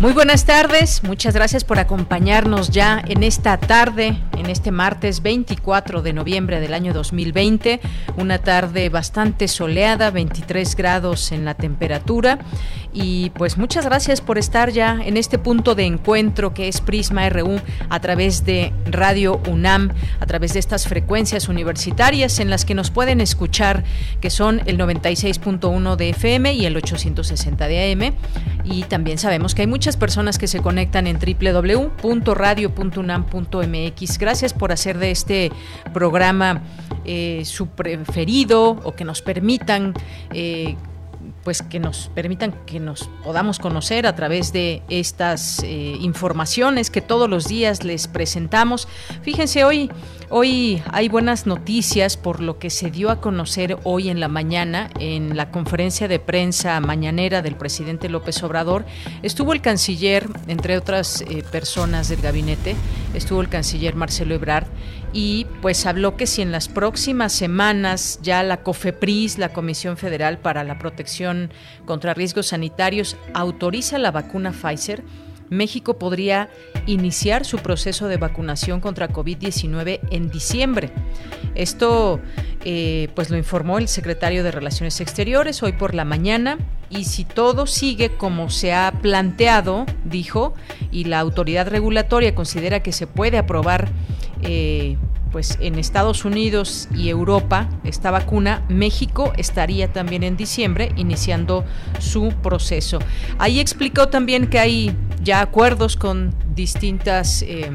Muy buenas tardes, muchas gracias por acompañarnos ya en esta tarde, en este martes 24 de noviembre del año 2020, una tarde bastante soleada, 23 grados en la temperatura. Y pues muchas gracias por estar ya en este punto de encuentro que es Prisma RU a través de Radio UNAM, a través de estas frecuencias universitarias en las que nos pueden escuchar, que son el 96.1 de FM y el 860 de AM y también sabemos que hay muchas personas que se conectan en www.radio.unam.mx. Gracias por hacer de este programa eh, su preferido o que nos permitan eh, pues que nos permitan que nos podamos conocer a través de estas eh, informaciones que todos los días les presentamos. Fíjense, hoy, hoy hay buenas noticias por lo que se dio a conocer hoy en la mañana en la conferencia de prensa mañanera del presidente López Obrador. Estuvo el canciller, entre otras eh, personas del gabinete, estuvo el canciller Marcelo Ebrard y pues habló que si en las próximas semanas ya la COFEPRIS, la Comisión Federal para la Protección contra Riesgos Sanitarios, autoriza la vacuna Pfizer, México podría iniciar su proceso de vacunación contra COVID-19 en diciembre. Esto eh, pues lo informó el secretario de Relaciones Exteriores hoy por la mañana y si todo sigue como se ha planteado, dijo, y la autoridad regulatoria considera que se puede aprobar eh, pues en Estados Unidos y Europa esta vacuna, México estaría también en diciembre iniciando su proceso. Ahí explicó también que hay ya acuerdos con distintas... Eh,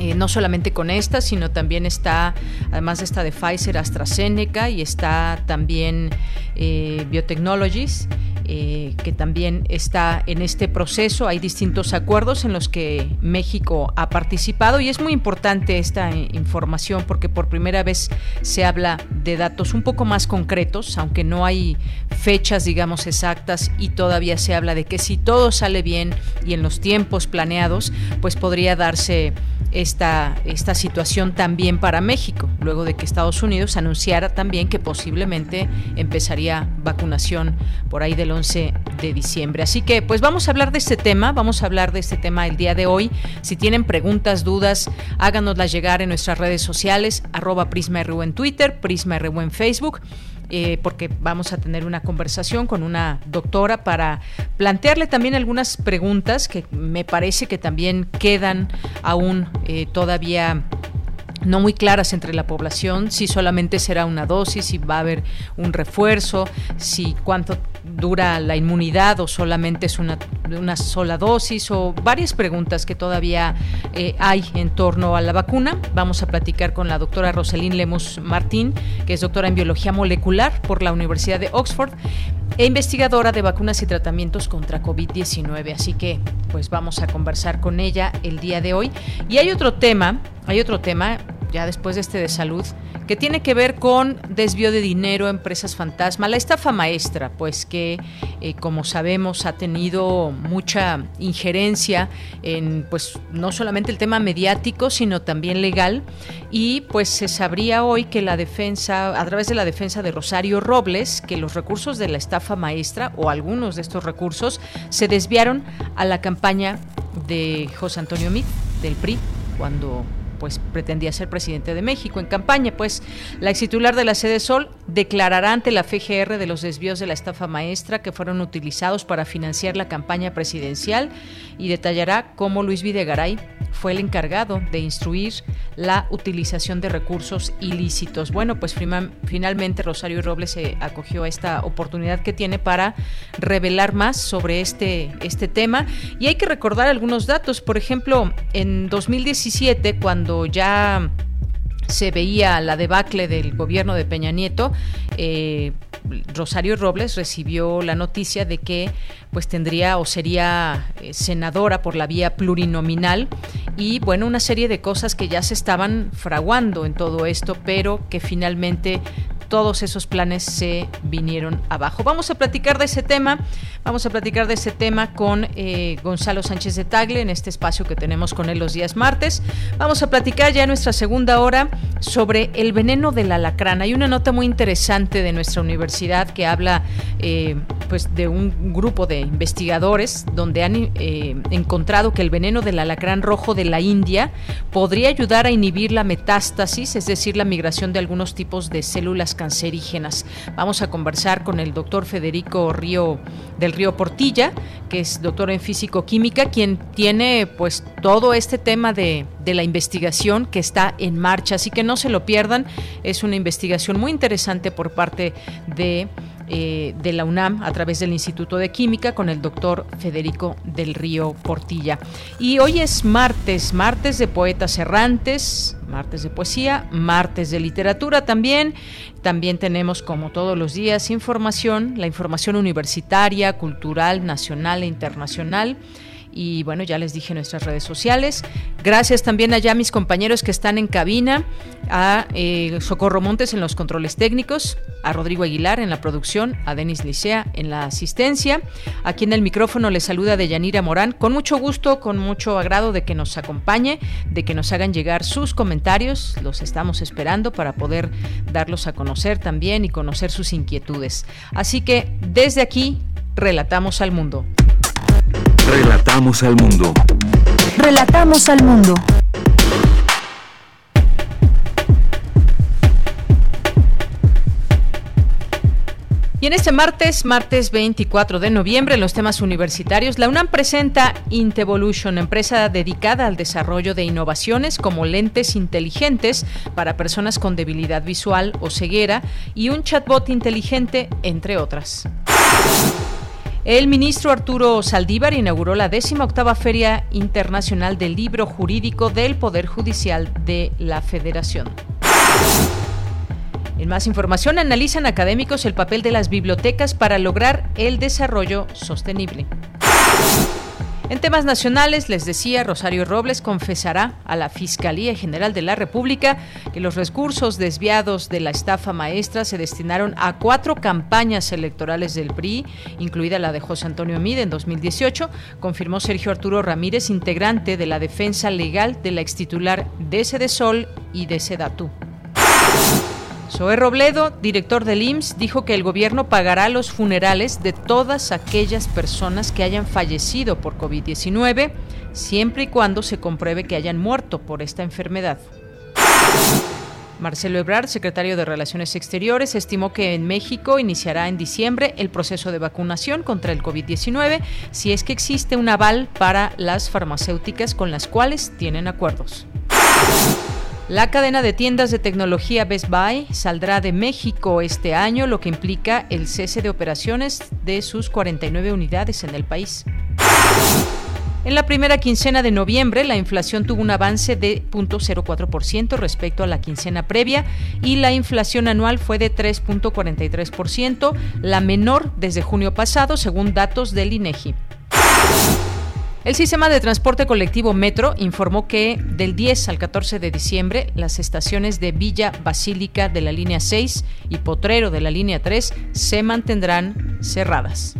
eh, no solamente con esta, sino también está, además de esta de Pfizer, AstraZeneca y está también Biotechnologies. Eh, que también está en este proceso. Hay distintos acuerdos en los que México ha participado y es muy importante esta información porque por primera vez se habla de datos un poco más concretos, aunque no hay fechas, digamos, exactas y todavía se habla de que si todo sale bien y en los tiempos planeados, pues podría darse esta, esta situación también para México, luego de que Estados Unidos anunciara también que posiblemente empezaría vacunación por ahí del 11 de diciembre. Así que pues vamos a hablar de este tema, vamos a hablar de este tema el día de hoy. Si tienen preguntas, dudas, háganoslas llegar en nuestras redes sociales, arroba PrismaRU en Twitter, PrismaRU en Facebook. Eh, porque vamos a tener una conversación con una doctora para plantearle también algunas preguntas que me parece que también quedan aún eh, todavía no muy claras entre la población, si solamente será una dosis, si va a haber un refuerzo, si cuánto dura la inmunidad o solamente es una, una sola dosis o varias preguntas que todavía eh, hay en torno a la vacuna. Vamos a platicar con la doctora Rosalín Lemus Martín, que es doctora en biología molecular por la Universidad de Oxford e investigadora de vacunas y tratamientos contra COVID-19. Así que pues vamos a conversar con ella el día de hoy. Y hay otro tema, hay otro tema ya después de este de salud, que tiene que ver con desvío de dinero, empresas fantasma, la estafa maestra, pues que eh, como sabemos ha tenido mucha injerencia en pues no solamente el tema mediático, sino también legal. Y pues se sabría hoy que la defensa, a través de la defensa de Rosario Robles, que los recursos de la estafa maestra o algunos de estos recursos se desviaron a la campaña de José Antonio Mit del PRI cuando pues pretendía ser presidente de México. En campaña, pues la ex titular de la sede Sol declarará ante la FGR de los desvíos de la estafa maestra que fueron utilizados para financiar la campaña presidencial y detallará cómo Luis Videgaray fue el encargado de instruir la utilización de recursos ilícitos. Bueno, pues finalmente Rosario Robles se acogió a esta oportunidad que tiene para revelar más sobre este, este tema. Y hay que recordar algunos datos. Por ejemplo, en 2017, cuando ya se veía la debacle del gobierno de Peña Nieto, eh, Rosario Robles recibió la noticia de que pues tendría o sería eh, senadora por la vía plurinominal y bueno, una serie de cosas que ya se estaban fraguando en todo esto, pero que finalmente todos esos planes se vinieron abajo. Vamos a platicar de ese tema, vamos a platicar de ese tema con eh, Gonzalo Sánchez de Tagle en este espacio que tenemos con él los días martes. Vamos a platicar ya en nuestra segunda hora sobre el veneno del alacrán. Hay una nota muy interesante de nuestra universidad que habla eh, pues de un grupo de investigadores donde han eh, encontrado que el veneno del alacrán rojo de la India podría ayudar a inhibir la metástasis, es decir, la migración de algunos tipos de células cancerígenas. Vamos a conversar con el doctor Federico Río del Río Portilla, que es doctor en físico-química, quien tiene pues todo este tema de, de la investigación que está en marcha. Así que no se lo pierdan, es una investigación muy interesante por parte de eh, de la UNAM a través del Instituto de Química con el doctor Federico del Río Portilla. Y hoy es martes, martes de poetas errantes, martes de poesía, martes de literatura también. También tenemos, como todos los días, información, la información universitaria, cultural, nacional e internacional y bueno, ya les dije nuestras redes sociales. Gracias también allá a mis compañeros que están en cabina, a eh, Socorro Montes en los controles técnicos, a Rodrigo Aguilar en la producción, a Denis Licea en la asistencia. Aquí en el micrófono les saluda Deyanira Morán, con mucho gusto, con mucho agrado de que nos acompañe, de que nos hagan llegar sus comentarios. Los estamos esperando para poder darlos a conocer también y conocer sus inquietudes. Así que desde aquí, relatamos al mundo. Relatamos al mundo. Relatamos al mundo. Y en este martes, martes 24 de noviembre, en los temas universitarios, la UNAM presenta Intevolution, empresa dedicada al desarrollo de innovaciones como lentes inteligentes para personas con debilidad visual o ceguera y un chatbot inteligente, entre otras. El ministro Arturo Saldívar inauguró la décima octava Feria Internacional del Libro Jurídico del Poder Judicial de la Federación. En más información, analizan académicos el papel de las bibliotecas para lograr el desarrollo sostenible. En temas nacionales, les decía, Rosario Robles confesará a la Fiscalía General de la República que los recursos desviados de la estafa maestra se destinaron a cuatro campañas electorales del PRI, incluida la de José Antonio Mide en 2018, confirmó Sergio Arturo Ramírez, integrante de la defensa legal de la extitular de Sol y de Sedatú. Zoe Robledo, director del IMSS, dijo que el gobierno pagará los funerales de todas aquellas personas que hayan fallecido por COVID-19, siempre y cuando se compruebe que hayan muerto por esta enfermedad. Marcelo Ebrard, secretario de Relaciones Exteriores, estimó que en México iniciará en diciembre el proceso de vacunación contra el COVID-19 si es que existe un aval para las farmacéuticas con las cuales tienen acuerdos. La cadena de tiendas de tecnología Best Buy saldrá de México este año, lo que implica el cese de operaciones de sus 49 unidades en el país. En la primera quincena de noviembre, la inflación tuvo un avance de 0.04% respecto a la quincena previa y la inflación anual fue de 3.43%, la menor desde junio pasado, según datos del INEGI. El sistema de transporte colectivo Metro informó que del 10 al 14 de diciembre las estaciones de Villa Basílica de la línea 6 y Potrero de la línea 3 se mantendrán cerradas.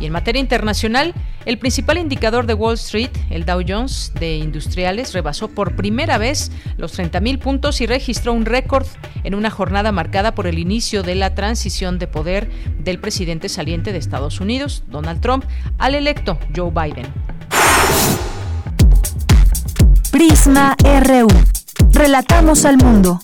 Y en materia internacional, el principal indicador de Wall Street, el Dow Jones de Industriales, rebasó por primera vez los 30.000 puntos y registró un récord en una jornada marcada por el inicio de la transición de poder del presidente saliente de Estados Unidos, Donald Trump, al electo Joe Biden. Prisma RU. Relatamos al mundo.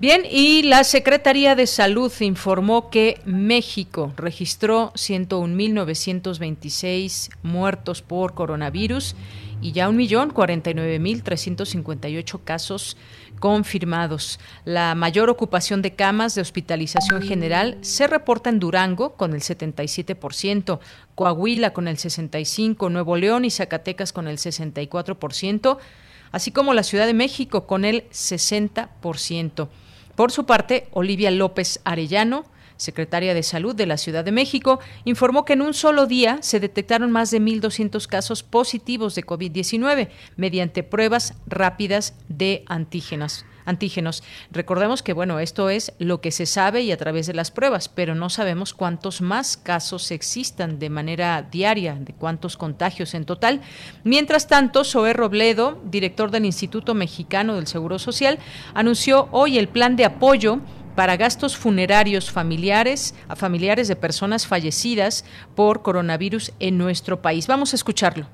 Bien, y la Secretaría de Salud informó que México registró 101.926 muertos por coronavirus y ya 1.049.358 casos confirmados. La mayor ocupación de camas de hospitalización general se reporta en Durango con el 77%, Coahuila con el 65%, Nuevo León y Zacatecas con el 64%, así como la Ciudad de México con el 60%. Por su parte, Olivia López Arellano, secretaria de Salud de la Ciudad de México, informó que en un solo día se detectaron más de 1.200 casos positivos de COVID-19 mediante pruebas rápidas de antígenos antígenos. Recordemos que, bueno, esto es lo que se sabe y a través de las pruebas, pero no sabemos cuántos más casos existan de manera diaria, de cuántos contagios en total. Mientras tanto, Zoé Robledo, director del Instituto Mexicano del Seguro Social, anunció hoy el plan de apoyo para gastos funerarios familiares a familiares de personas fallecidas por coronavirus en nuestro país. Vamos a escucharlo.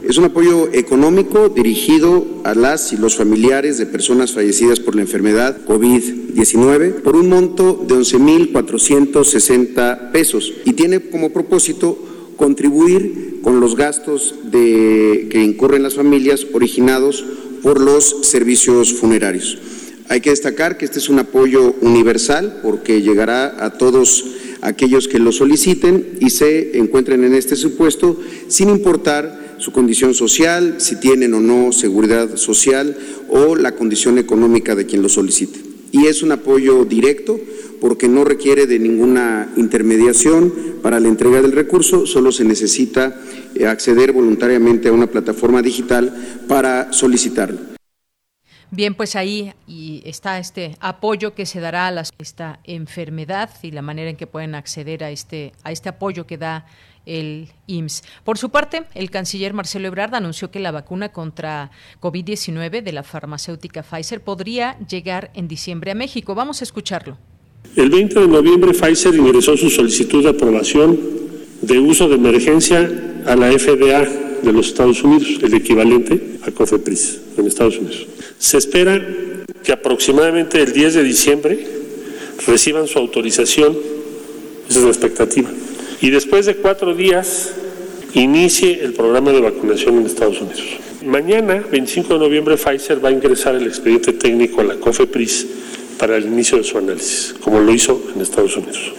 Es un apoyo económico dirigido a las y los familiares de personas fallecidas por la enfermedad COVID-19 por un monto de 11.460 pesos y tiene como propósito contribuir con los gastos de, que incurren las familias originados por los servicios funerarios. Hay que destacar que este es un apoyo universal porque llegará a todos aquellos que lo soliciten y se encuentren en este supuesto sin importar su condición social, si tienen o no seguridad social o la condición económica de quien lo solicite. Y es un apoyo directo porque no requiere de ninguna intermediación para la entrega del recurso, solo se necesita eh, acceder voluntariamente a una plataforma digital para solicitarlo. Bien, pues ahí está este apoyo que se dará a esta enfermedad y la manera en que pueden acceder a este, a este apoyo que da el IMSS. Por su parte, el canciller Marcelo Ebrard anunció que la vacuna contra COVID-19 de la farmacéutica Pfizer podría llegar en diciembre a México. Vamos a escucharlo. El 20 de noviembre Pfizer ingresó su solicitud de aprobación de uso de emergencia a la FDA de los Estados Unidos, el equivalente a COFEPRIS en Estados Unidos. Se espera que aproximadamente el 10 de diciembre reciban su autorización, esa es la expectativa, y después de cuatro días inicie el programa de vacunación en Estados Unidos. Mañana, 25 de noviembre, Pfizer va a ingresar el expediente técnico a la COFEPRIS para el inicio de su análisis, como lo hizo en Estados Unidos.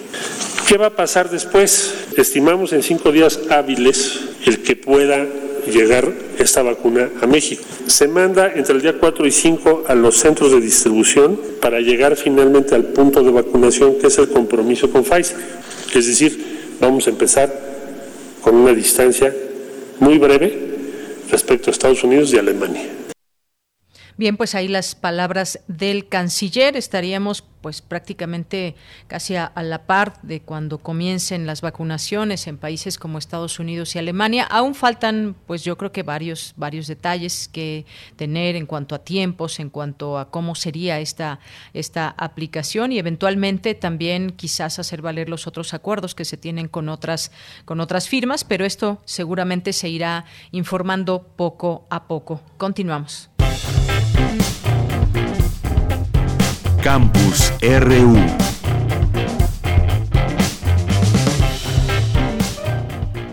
¿Qué va a pasar después? Estimamos en cinco días hábiles el que pueda llegar esta vacuna a México. Se manda entre el día 4 y 5 a los centros de distribución para llegar finalmente al punto de vacunación que es el compromiso con Pfizer. Es decir, vamos a empezar con una distancia muy breve respecto a Estados Unidos y Alemania. Bien, pues ahí las palabras del canciller. Estaríamos pues prácticamente casi a, la par de cuando comiencen las vacunaciones en países como Estados Unidos y Alemania. Aún faltan pues yo creo que varios varios detalles que tener en cuanto a tiempos, en cuanto a cómo sería esta esta aplicación y eventualmente también quizás hacer valer los otros acuerdos que se tienen con otras con otras firmas, pero esto seguramente se irá informando poco a poco. Continuamos. Campus RU.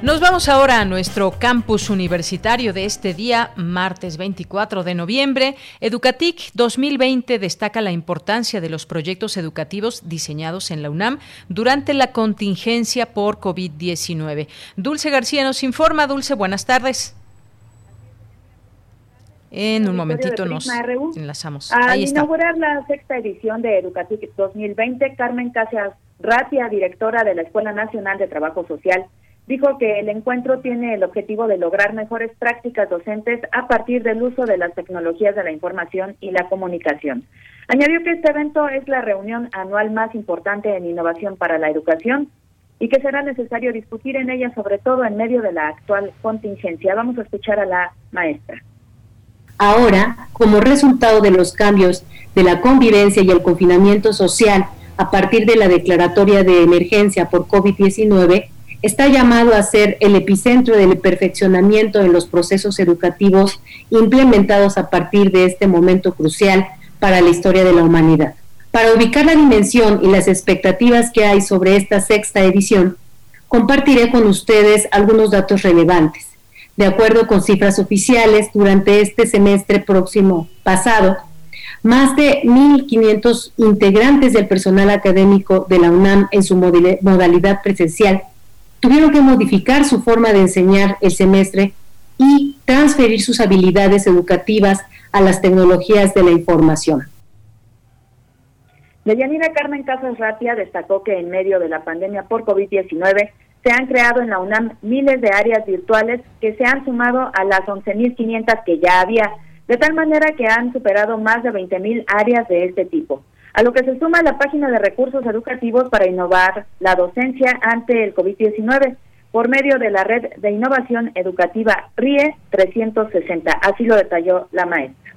Nos vamos ahora a nuestro campus universitario de este día, martes 24 de noviembre. Educatic 2020 destaca la importancia de los proyectos educativos diseñados en la UNAM durante la contingencia por COVID-19. Dulce García nos informa. Dulce, buenas tardes. En un momentito nos enlazamos. Al inaugurar la sexta edición de Educatic 2020, Carmen Casas Ratia, directora de la Escuela Nacional de Trabajo Social, dijo que el encuentro tiene el objetivo de lograr mejores prácticas docentes a partir del uso de las tecnologías de la información y la comunicación. Añadió que este evento es la reunión anual más importante en innovación para la educación y que será necesario discutir en ella, sobre todo en medio de la actual contingencia. Vamos a escuchar a la maestra. Ahora, como resultado de los cambios de la convivencia y el confinamiento social a partir de la declaratoria de emergencia por COVID-19, está llamado a ser el epicentro del perfeccionamiento en los procesos educativos implementados a partir de este momento crucial para la historia de la humanidad. Para ubicar la dimensión y las expectativas que hay sobre esta sexta edición, compartiré con ustedes algunos datos relevantes. De acuerdo con cifras oficiales, durante este semestre próximo pasado, más de 1.500 integrantes del personal académico de la UNAM en su modalidad presencial tuvieron que modificar su forma de enseñar el semestre y transferir sus habilidades educativas a las tecnologías de la información. Deyanira Carmen Casas Ratia destacó que en medio de la pandemia por COVID-19 se han creado en la UNAM miles de áreas virtuales que se han sumado a las 11.500 que ya había, de tal manera que han superado más de 20.000 áreas de este tipo, a lo que se suma la página de recursos educativos para innovar la docencia ante el COVID-19 por medio de la red de innovación educativa RIE 360, así lo detalló la maestra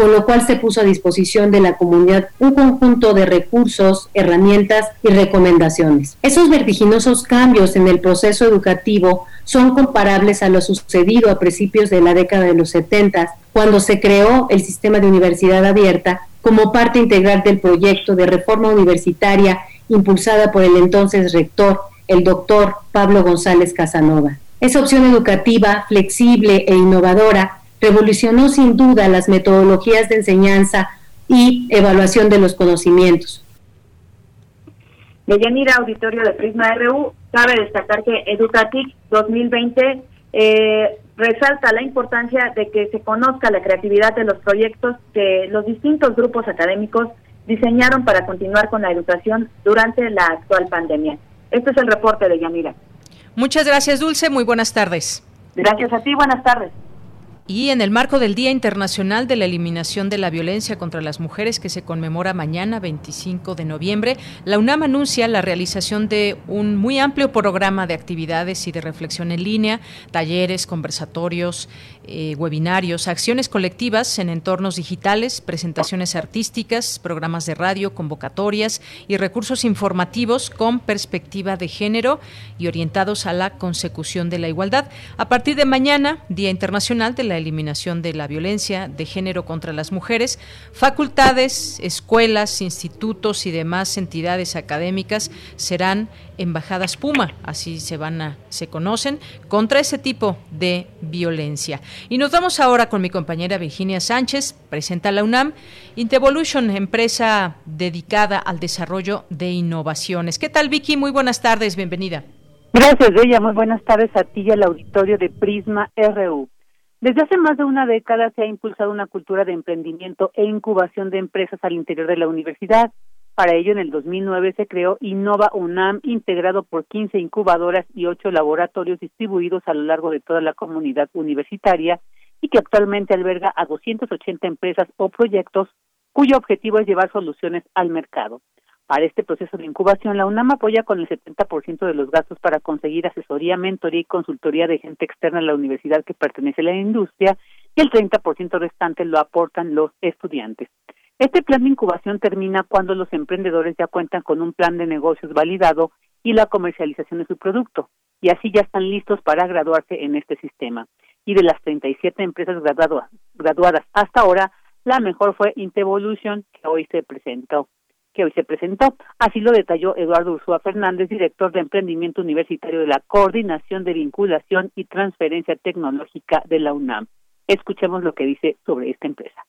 con lo cual se puso a disposición de la comunidad un conjunto de recursos, herramientas y recomendaciones. Esos vertiginosos cambios en el proceso educativo son comparables a lo sucedido a principios de la década de los 70, cuando se creó el sistema de universidad abierta como parte integral del proyecto de reforma universitaria impulsada por el entonces rector, el doctor Pablo González Casanova. Esa opción educativa flexible e innovadora revolucionó sin duda las metodologías de enseñanza y evaluación de los conocimientos. Deyanira, auditorio de Prisma RU, cabe destacar que Educatic 2020 eh, resalta la importancia de que se conozca la creatividad de los proyectos que los distintos grupos académicos diseñaron para continuar con la educación durante la actual pandemia. Este es el reporte de Yanira. Muchas gracias, Dulce. Muy buenas tardes. Gracias a ti. Buenas tardes. Y en el marco del Día Internacional de la Eliminación de la Violencia contra las Mujeres, que se conmemora mañana, 25 de noviembre, la UNAM anuncia la realización de un muy amplio programa de actividades y de reflexión en línea, talleres, conversatorios, eh, webinarios, acciones colectivas en entornos digitales, presentaciones artísticas, programas de radio, convocatorias y recursos informativos con perspectiva de género y orientados a la consecución de la igualdad. A partir de mañana, Día Internacional de la Eliminación de la Violencia de Género contra las Mujeres, facultades, escuelas, institutos y demás entidades académicas serán embajadas Puma, así se van a, se conocen, contra ese tipo de violencia. Y nos vamos ahora con mi compañera Virginia Sánchez, presenta la UNAM, Intevolution, empresa dedicada al desarrollo de innovaciones. ¿Qué tal Vicky? Muy buenas tardes, bienvenida. Gracias, Bella. Muy buenas tardes a ti y al auditorio de Prisma RU. Desde hace más de una década se ha impulsado una cultura de emprendimiento e incubación de empresas al interior de la universidad para ello, en el 2009 se creó Innova UNAM, integrado por 15 incubadoras y 8 laboratorios distribuidos a lo largo de toda la comunidad universitaria y que actualmente alberga a 280 empresas o proyectos cuyo objetivo es llevar soluciones al mercado. Para este proceso de incubación, la UNAM apoya con el 70% de los gastos para conseguir asesoría, mentoría y consultoría de gente externa a la universidad que pertenece a la industria y el 30% restante lo aportan los estudiantes. Este plan de incubación termina cuando los emprendedores ya cuentan con un plan de negocios validado y la comercialización de su producto, y así ya están listos para graduarse en este sistema. Y de las 37 empresas graduadas, hasta ahora, la mejor fue Intevolution, que hoy se presentó que hoy se presentó. Así lo detalló Eduardo Ursúa Fernández, director de Emprendimiento Universitario de la Coordinación de Vinculación y Transferencia Tecnológica de la UNAM. Escuchemos lo que dice sobre esta empresa.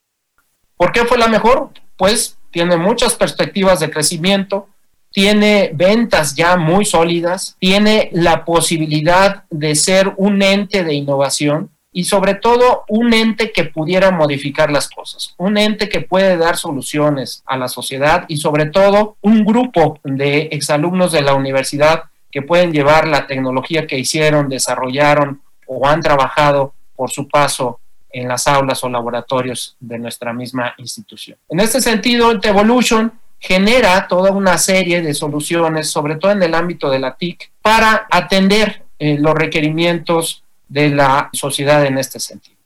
¿Por qué fue la mejor? Pues tiene muchas perspectivas de crecimiento, tiene ventas ya muy sólidas, tiene la posibilidad de ser un ente de innovación y sobre todo un ente que pudiera modificar las cosas, un ente que puede dar soluciones a la sociedad y sobre todo un grupo de exalumnos de la universidad que pueden llevar la tecnología que hicieron, desarrollaron o han trabajado por su paso en las aulas o laboratorios de nuestra misma institución. En este sentido, Evolution genera toda una serie de soluciones, sobre todo en el ámbito de la TIC, para atender eh, los requerimientos de la sociedad en este sentido.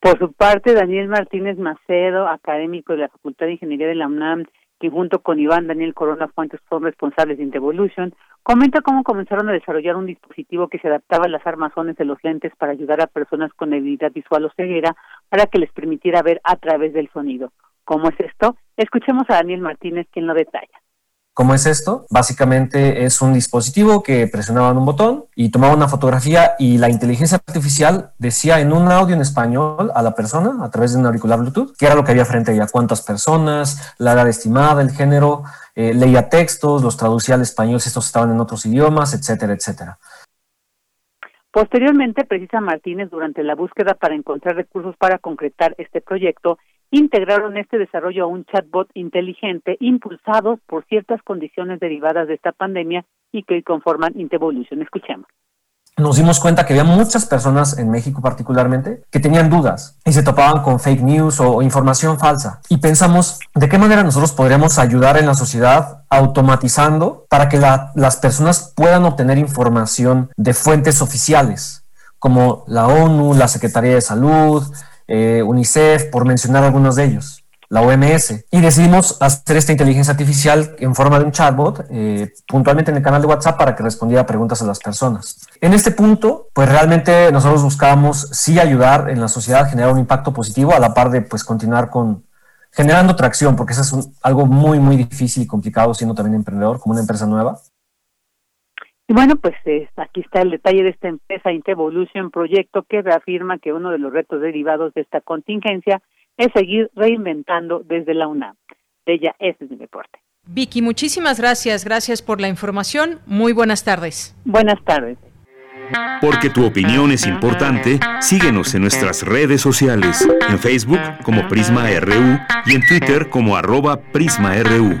Por su parte, Daniel Martínez Macedo, académico de la Facultad de Ingeniería de la UNAM, que junto con Iván Daniel Corona Fuentes son responsables de Intevolution, comenta cómo comenzaron a desarrollar un dispositivo que se adaptaba a las armazones de los lentes para ayudar a personas con debilidad visual o ceguera para que les permitiera ver a través del sonido. ¿Cómo es esto? Escuchemos a Daniel Martínez quien lo detalla. ¿Cómo es esto? Básicamente es un dispositivo que presionaban un botón y tomaba una fotografía y la inteligencia artificial decía en un audio en español a la persona a través de un auricular Bluetooth qué era lo que había frente a ella, cuántas personas, la edad estimada, el género, eh, leía textos, los traducía al español si estos estaban en otros idiomas, etcétera, etcétera. Posteriormente, precisa Martínez, durante la búsqueda para encontrar recursos para concretar este proyecto, integraron este desarrollo a un chatbot inteligente impulsados por ciertas condiciones derivadas de esta pandemia y que conforman Intevolution. Escuchemos. Nos dimos cuenta que había muchas personas en México particularmente que tenían dudas y se topaban con fake news o, información falsa. Y pensamos de qué manera nosotros podríamos ayudar en la sociedad automatizando para que las personas puedan obtener información de fuentes oficiales como la ONU, la Secretaría de Salud, eh, UNICEF, por mencionar algunos de ellos, la OMS. Y decidimos hacer esta inteligencia artificial en forma de un chatbot, eh, puntualmente en el canal de WhatsApp, para que respondiera preguntas a las personas. En este punto, pues realmente nosotros buscábamos sí ayudar en la sociedad, generar un impacto positivo, a la par de pues continuar con generando tracción, porque eso es algo muy, muy difícil y complicado siendo también emprendedor, como una empresa nueva. Y bueno, pues aquí está el detalle de esta empresa Intevolution Proyecto que reafirma que uno de los retos derivados de esta contingencia es seguir reinventando desde la UNAM. ella, ese es mi reporte. Vicky, muchísimas gracias. Gracias por la información. Muy buenas tardes. Buenas tardes. Porque tu opinión es importante, síguenos en nuestras redes sociales, en Facebook como Prisma RU y en Twitter como arroba PrismaRU.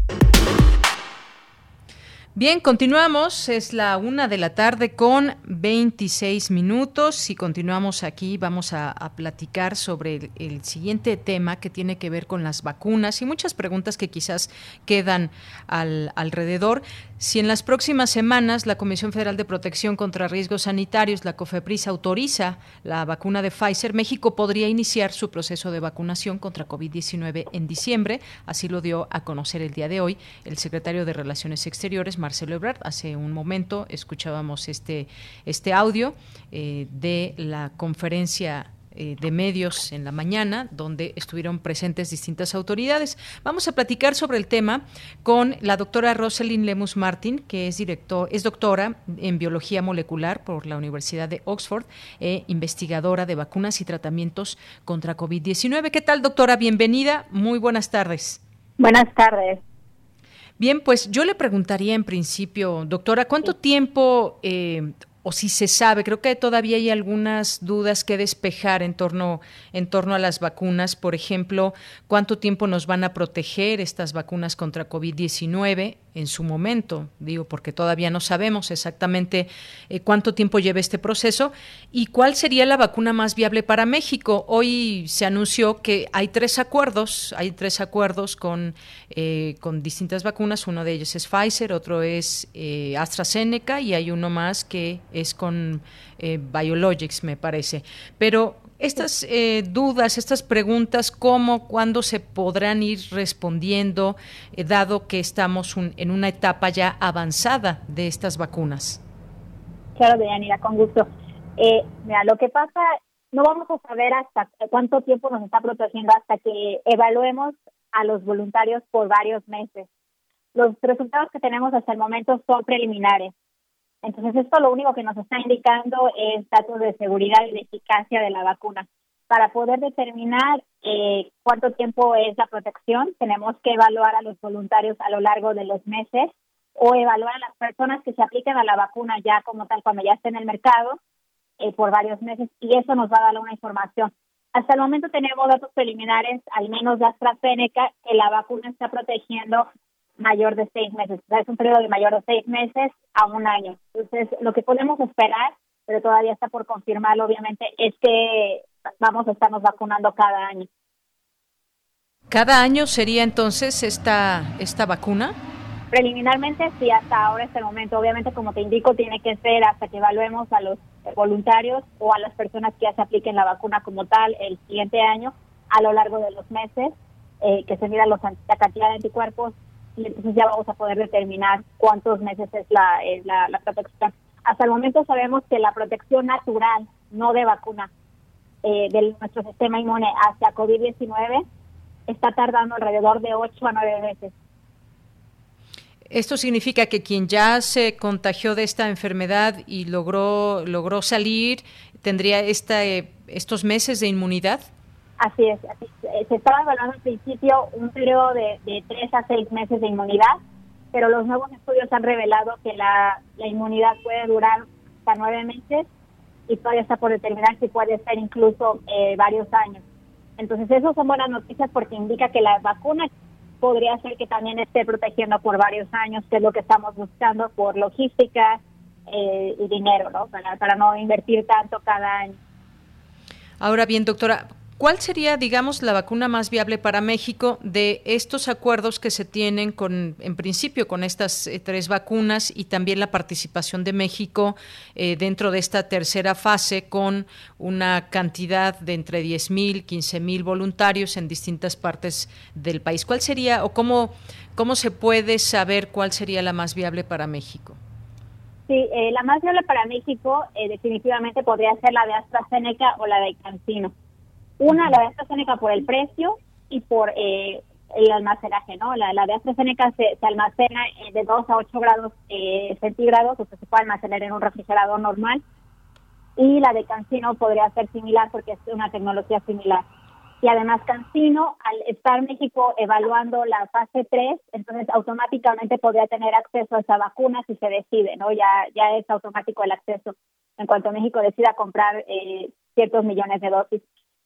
Bien, continuamos. Es la una de la tarde con 26 minutos y continuamos aquí. Vamos a, platicar sobre el, siguiente tema que tiene que ver con las vacunas y muchas preguntas que quizás quedan al, alrededor. Si en las próximas semanas la Comisión Federal de Protección contra Riesgos Sanitarios, la COFEPRIS, autoriza la vacuna de Pfizer, México podría iniciar su proceso de vacunación contra COVID-19 en diciembre. Así lo dio a conocer el día de hoy el secretario de Relaciones Exteriores, Marcelo Ebrard. Hace un momento escuchábamos este, este audio eh, de la conferencia eh, de medios en la mañana, donde estuvieron presentes distintas autoridades. Vamos a platicar sobre el tema con la doctora Rosalind Lemus Martin, que es, director, es doctora en biología molecular por la Universidad de Oxford, e investigadora de vacunas y tratamientos contra COVID-19. ¿Qué tal, doctora? Bienvenida. Muy buenas tardes. Buenas tardes. Bien, pues yo le preguntaría en principio, doctora, ¿cuánto tiempo eh, o si se sabe, creo que todavía hay algunas dudas que despejar en torno, en torno a las vacunas. Por ejemplo, cuánto tiempo nos van a proteger estas vacunas contra COVID-19 en su momento, digo, porque todavía no sabemos exactamente eh, cuánto tiempo lleva este proceso y cuál sería la vacuna más viable para México. Hoy se anunció que hay tres acuerdos, hay tres acuerdos con, eh, con distintas vacunas, uno de ellos es Pfizer, otro es eh, AstraZeneca y hay uno más que es con Biologics, me parece. Pero estas eh, dudas, estas preguntas, ¿cómo, cuándo se podrán ir respondiendo, eh, dado que estamos en una etapa ya avanzada de estas vacunas? Claro, Deyanira, con gusto. Eh, mira, lo que pasa, no vamos a saber hasta cuánto tiempo nos está protegiendo hasta que evaluemos a los voluntarios por varios meses. Los resultados que tenemos hasta el momento son preliminares. Entonces, esto lo único que nos está indicando es datos de seguridad y de eficacia de la vacuna. Para poder determinar eh, cuánto tiempo es la protección, tenemos que evaluar a los voluntarios a lo largo de los meses o evaluar a las personas que se apliquen a la vacuna ya como tal cuando ya esté en el mercado eh, por varios meses y eso nos va a dar una información. Hasta el momento tenemos datos preliminares, al menos de AstraZeneca, que la vacuna está protegiendo mayor de seis meses. O sea, es un periodo de mayor de seis meses a un año. Entonces, lo que podemos esperar, pero todavía está por confirmarlo, obviamente, es que vamos a estarnos vacunando cada año. ¿Cada año sería entonces esta, esta vacuna? Preliminarmente, sí, hasta ahora, hasta el momento. Obviamente, como te indico, tiene que ser hasta que evaluemos a los voluntarios o a las personas que ya se apliquen la vacuna como tal el siguiente año a lo largo de los meses, eh, que se mida los, la cantidad de anticuerpos y entonces ya vamos a poder determinar cuántos meses es la, la, protección. Hasta el momento sabemos que la protección natural, no de vacuna, eh, de nuestro sistema inmune hacia COVID-19 está tardando alrededor de 8 a 9 meses. Esto significa que quien ya se contagió de esta enfermedad y logró logró salir tendría esta, eh, estos meses de inmunidad. Así es, eh, se estaba evaluando al principio un periodo de, de 3 a 6 meses de inmunidad, pero los nuevos estudios han revelado que la, inmunidad puede durar hasta 9 meses y todavía está por determinar si puede ser incluso eh, varios años. Entonces, eso son buenas noticias porque indica que la vacuna podría ser que también esté protegiendo por varios años, que es lo que estamos buscando por logística eh, y dinero, ¿no? Para no invertir tanto cada año. Ahora bien, doctora, ¿Cuál sería, digamos, la vacuna más viable para México de estos acuerdos que se tienen con, en principio, con estas eh, tres vacunas y también la participación de México eh, dentro de esta tercera fase con una cantidad de entre 10.000, 15.000 voluntarios en distintas partes del país? ¿Cuál sería o cómo, cómo se puede saber cuál sería la más viable para México? Sí, eh, la más viable para México definitivamente podría ser la de AstraZeneca o la de Cancino. Una, la de AstraZeneca por el precio y por eh, el almacenaje, ¿no? La, la de AstraZeneca se, almacena eh, de 2 a 8 grados eh, centígrados, o sea, se puede almacenar en un refrigerador normal. Y la de Cancino podría ser similar porque es una tecnología similar. Y además Cancino, al estar México evaluando la fase 3, entonces automáticamente podría tener acceso a esa vacuna si se decide, ¿no? Ya, ya es automático el acceso en cuanto México decida comprar eh, ciertos millones de dosis.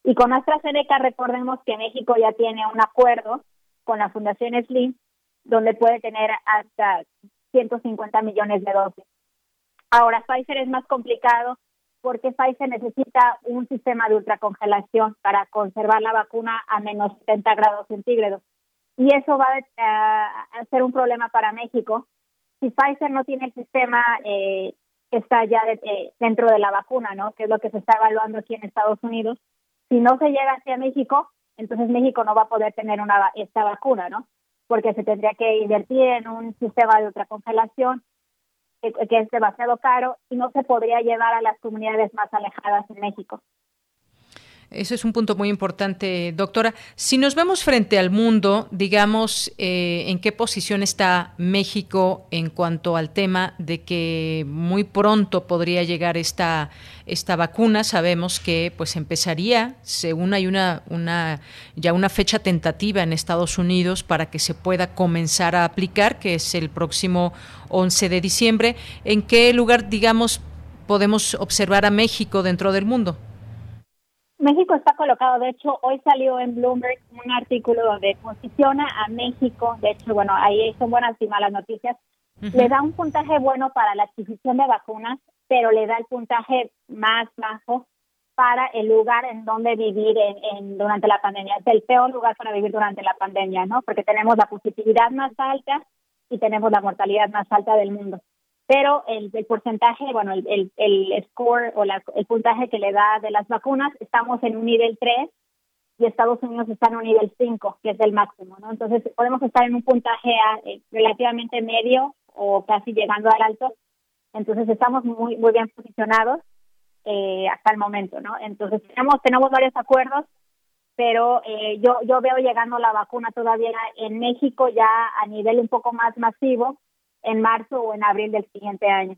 Y con AstraZeneca recordemos que México ya tiene un acuerdo con la Fundación Slim donde puede tener hasta 150 millones de dosis. Ahora, Pfizer es más complicado porque Pfizer necesita un sistema de ultracongelación para conservar la vacuna a menos 70 grados centígrados. Y eso va a, ser un problema para México. Si Pfizer no tiene el sistema eh, que está ya eh, dentro de la vacuna, ¿no? que es lo que se está evaluando aquí en Estados Unidos, si no se llega hacia México, entonces México no va a poder tener una esta vacuna, ¿no? Porque se tendría que invertir en un sistema de ultracongelación que, que es demasiado caro y no se podría llevar a las comunidades más alejadas en México. Ese es un punto muy importante, doctora. Si nos vemos frente al mundo, digamos, eh, ¿en qué posición está México en cuanto al tema de que muy pronto podría llegar esta, esta vacuna? Sabemos que pues empezaría, según hay una, una, ya una fecha tentativa en Estados Unidos para que se pueda comenzar a aplicar, que es el próximo 11 de diciembre. ¿En qué lugar, digamos, podemos observar a México dentro del mundo? México está colocado, de hecho, hoy salió en Bloomberg un artículo donde posiciona a México, de hecho, bueno, ahí son buenas y malas noticias, le da un puntaje bueno para la adquisición de vacunas, pero le da el puntaje más bajo para el lugar en donde vivir en, durante la pandemia. Es el peor lugar para vivir durante la pandemia, ¿no? Porque tenemos la positividad más alta y tenemos la mortalidad más alta del mundo pero el, porcentaje, bueno, el, score o el puntaje que le da de las vacunas, estamos en un nivel 3 y Estados Unidos está en un nivel 5, que es el máximo, ¿no? Entonces podemos estar en un puntaje eh, relativamente medio o casi llegando al alto, entonces estamos muy muy bien posicionados eh, hasta el momento, ¿no? Entonces tenemos tenemos varios acuerdos, pero eh, yo yo veo llegando la vacuna todavía en México ya a nivel un poco más masivo en marzo o en abril del siguiente año.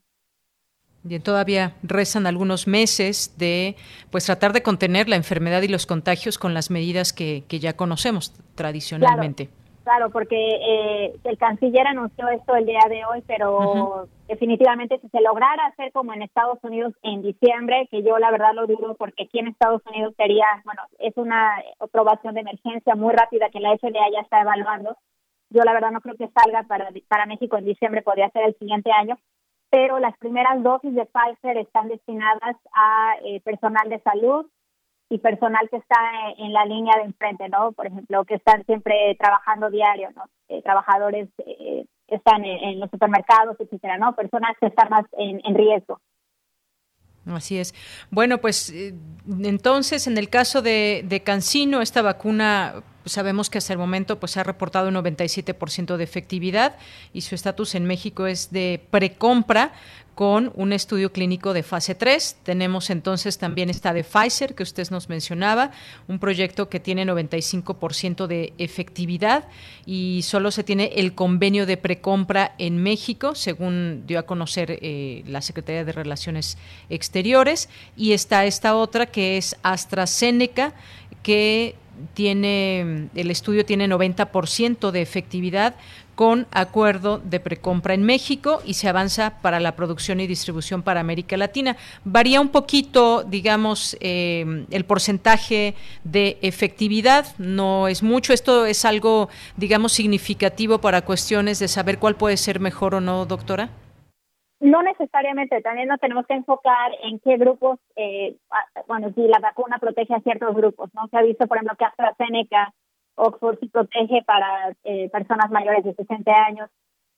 Bien, todavía rezan algunos meses de pues tratar de contener la enfermedad y los contagios con las medidas que, que ya conocemos tradicionalmente. Claro, porque eh, el canciller anunció esto el día de hoy, pero definitivamente si se lograra hacer como en Estados Unidos en diciembre, que yo la verdad lo dudo porque aquí en Estados Unidos sería, bueno, es una aprobación de emergencia muy rápida que la FDA ya está evaluando, yo la verdad no creo que salga para, para México en diciembre, podría ser el siguiente año, pero las primeras dosis de Pfizer están destinadas a eh, personal de salud y personal que está en, la línea de enfrente, ¿no? Por ejemplo, que están siempre trabajando diario, ¿no? Eh, trabajadores eh, están en, los supermercados, etcétera, ¿no? Personas que están más en, en riesgo. Así es. Bueno, pues entonces, en el caso de, de Cancino, esta vacuna pues sabemos que hasta el momento pues ha reportado un 97% de efectividad y su estatus en México es de precompra. Con un estudio clínico de fase 3. Tenemos entonces también esta de Pfizer que usted nos mencionaba, un proyecto que tiene 95% de efectividad y solo se tiene el convenio de precompra en México, según dio a conocer eh, la Secretaría de Relaciones Exteriores. Y está esta otra que es AstraZeneca, que tiene el estudio tiene 90% de efectividad con acuerdo de precompra en México y se avanza para la producción y distribución para América Latina. Varía un poquito, digamos, eh, el porcentaje de efectividad, no es mucho. Esto es algo, digamos, significativo para cuestiones de saber cuál puede ser mejor o no, doctora. No necesariamente, también nos tenemos que enfocar en qué grupos, eh, bueno, si la vacuna protege a ciertos grupos, ¿no? Se ha visto, por ejemplo, que AstraZeneca Oxford sí protege para eh, personas mayores de 60 años,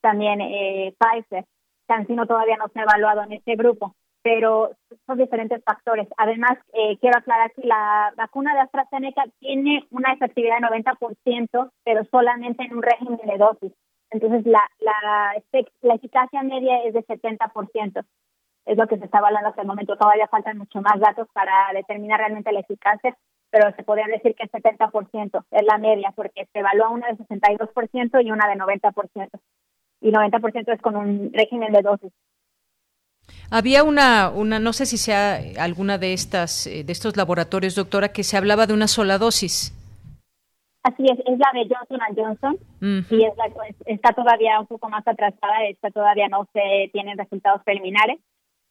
también eh, Pfizer. Cancino todavía no se ha evaluado en este grupo, pero son diferentes factores. Además, eh, quiero aclarar que la vacuna de AstraZeneca tiene una efectividad de 90%, pero solamente en un régimen de dosis. Entonces, la, la, la eficacia media es de 70%. Es lo que se está evaluando hasta el momento. Todavía faltan mucho más datos para determinar realmente la eficacia, pero se podría decir que el 70% es la media, porque se evalúa una de 62% y una de 90%. Y 90% es con un régimen de dosis. Había una, una, no sé si sea alguna de estas, eh, de estos laboratorios, doctora, que se hablaba de una sola dosis. Así es, es la de Johnson Johnson y es la, está todavía un poco más atrasada, esta todavía no se tienen resultados preliminares.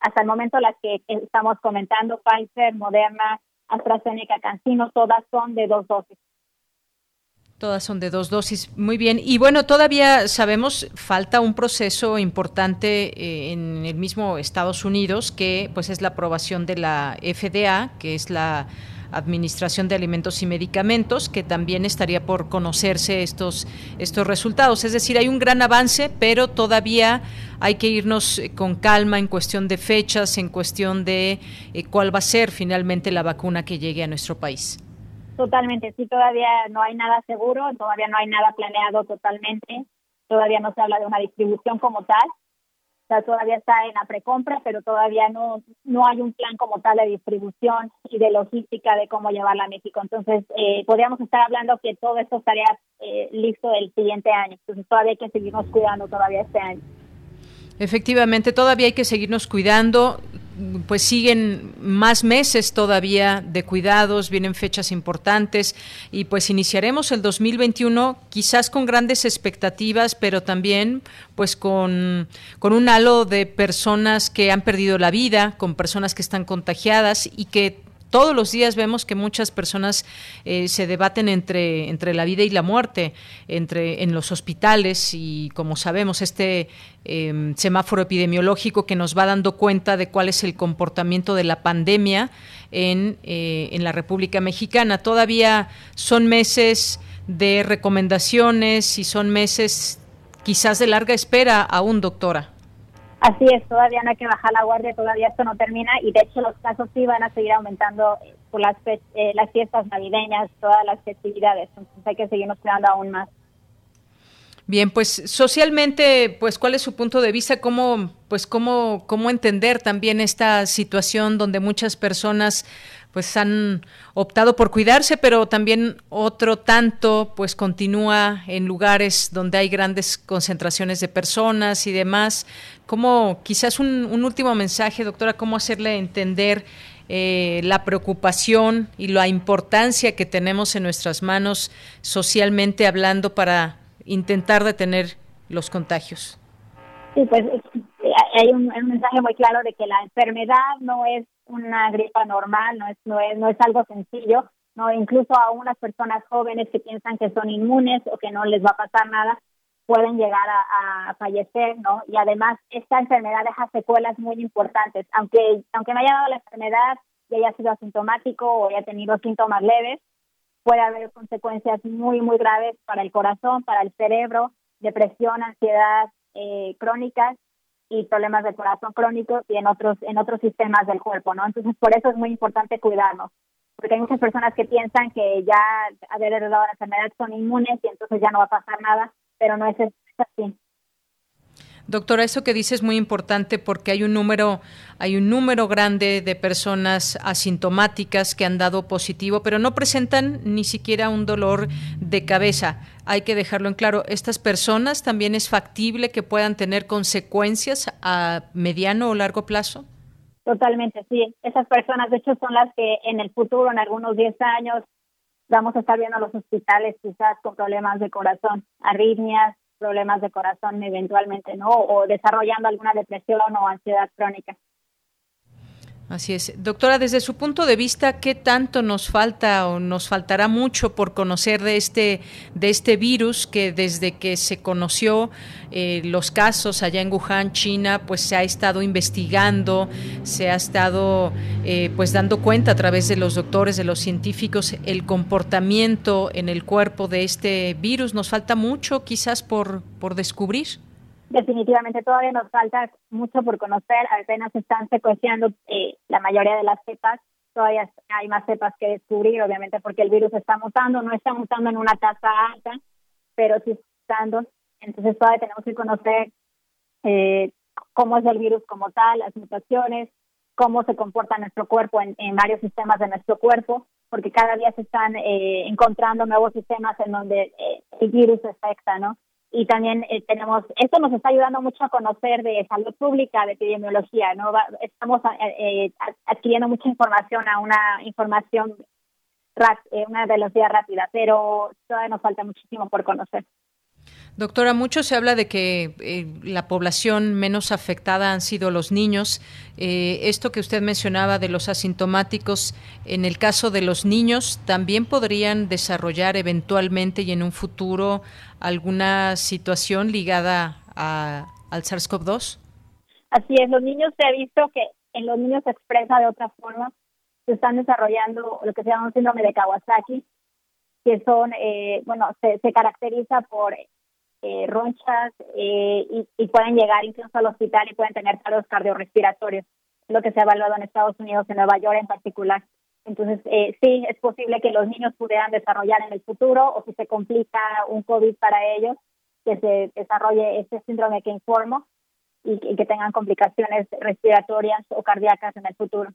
Hasta el momento las que estamos comentando, Pfizer, Moderna, AstraZeneca, Cancino, todas son de dos dosis. Todas son de dos dosis, muy bien. Y bueno, todavía sabemos, falta un proceso importante eh, en el mismo Estados Unidos, que pues es la aprobación de la FDA, que es la Administración de Alimentos y Medicamentos, que también estaría por conocerse estos, estos resultados. Es decir, hay un gran avance, pero todavía hay que irnos eh, con calma en cuestión de fechas, en cuestión de eh, cuál va a ser finalmente la vacuna que llegue a nuestro país. Totalmente, sí, todavía no hay nada seguro, todavía no hay nada planeado totalmente, todavía no se habla de una distribución como tal, sea, todavía está en la precompra, pero todavía no, no hay un plan como tal de distribución y de logística de cómo llevarla a México. Entonces, eh, podríamos estar hablando que todo esto estaría eh, listo el siguiente año. Entonces, todavía hay que seguirnos cuidando todavía este año. Efectivamente, todavía hay que seguirnos cuidando pues siguen más meses todavía de cuidados, vienen fechas importantes y pues iniciaremos el 2021 quizás con grandes expectativas, pero también pues con, con un halo de personas que han perdido la vida, con personas que están contagiadas y que todos los días vemos que muchas personas eh, se debaten entre, entre la vida y la muerte, entre en los hospitales y como sabemos este em, semáforo epidemiológico que nos va dando cuenta de cuál es el comportamiento de la pandemia en, eh, en la República Mexicana. Todavía son meses de recomendaciones y son meses quizás de larga espera aún, doctora. Así es, todavía no hay que bajar la guardia, todavía esto no termina y de hecho los casos sí van a seguir aumentando eh, por las, eh, las fiestas navideñas, todas las festividades, entonces hay que seguirnos cuidando aún más. Bien, pues socialmente, pues cuál es su punto de vista, cómo, pues cómo, cómo entender también esta situación donde muchas personas pues han optado por cuidarse, pero también otro tanto pues continúa en lugares donde hay grandes concentraciones de personas y demás. ¿Cómo, quizás un, último mensaje, doctora, cómo hacerle entender eh, la preocupación y la importancia que tenemos en nuestras manos socialmente hablando para intentar detener los contagios? Sí, pues hay un mensaje muy claro de que la enfermedad no es una gripa normal, no es, no es, no es algo sencillo, no incluso a unas personas jóvenes que piensan que son inmunes o que no les va a pasar nada, pueden llegar a, fallecer, ¿no? Y además esta enfermedad deja secuelas muy importantes, aunque aunque no haya dado la enfermedad y haya sido asintomático o haya tenido síntomas leves, puede haber consecuencias muy muy graves para el corazón, para el cerebro, depresión, ansiedad eh, crónicas y problemas de corazón crónicos y en otros en otros sistemas del cuerpo, ¿no? Entonces, por eso es muy importante cuidarnos, porque hay muchas personas que piensan que ya haber heredado la enfermedad son inmunes y entonces ya no va a pasar nada, pero no es así. Doctora, eso que dice es muy importante porque hay un número, hay un número grande de personas asintomáticas que han dado positivo, pero no presentan ni siquiera un dolor de cabeza. Hay que dejarlo en claro. Estas personas también es factible que puedan tener consecuencias a mediano o largo plazo. Totalmente, sí. Esas personas, de hecho, son las que en el futuro, en algunos 10 años, vamos a estar viendo los hospitales quizás con problemas de corazón, arritmias, problemas de corazón eventualmente, ¿no? O desarrollando alguna depresión o ansiedad crónica. Así es. Doctora, desde su punto de vista, ¿qué tanto nos falta o nos faltará mucho por conocer de este, de este virus que desde que se conoció eh, los casos allá en Wuhan, China, pues se ha estado investigando, se ha estado eh, pues dando cuenta a través de los doctores, de los científicos, el comportamiento en el cuerpo de este virus? ¿Nos falta mucho quizás por, por descubrir? Definitivamente todavía nos falta mucho por conocer, apenas están secuenciando eh, la mayoría de las cepas, todavía hay más cepas que descubrir, obviamente porque el virus está mutando, no está mutando en una tasa alta, pero sí está mutando, entonces todavía tenemos que conocer eh, cómo es el virus como tal, las mutaciones, cómo se comporta nuestro cuerpo en, varios sistemas de nuestro cuerpo, porque cada día se están eh, encontrando nuevos sistemas en donde el virus afecta, ¿no? Y también eh, tenemos, esto nos está ayudando mucho a conocer de salud pública, de epidemiología, ¿no? estamos eh, eh, adquiriendo mucha información a una información, una velocidad rápida, pero todavía nos falta muchísimo por conocer. Doctora, mucho se habla de que eh, la población menos afectada han sido los niños. Eh, esto que usted mencionaba de los asintomáticos, en el caso de los niños, ¿también podrían desarrollar eventualmente y en un futuro alguna situación ligada al SARS-CoV-2? Así es, los niños se ha visto que en los niños se expresa de otra forma. Se están desarrollando lo que se llama un síndrome de Kawasaki, que son, eh, bueno, se, se caracteriza por eh, ronchas eh, y, pueden llegar incluso al hospital y pueden tener paros cardiorrespiratorios, lo que se ha evaluado en Estados Unidos, en Nueva York en particular. Entonces, eh, sí, es posible que los niños pudieran desarrollar en el futuro o si se complica un COVID para ellos, que se desarrolle este síndrome que informo y, y que tengan complicaciones respiratorias o cardíacas en el futuro.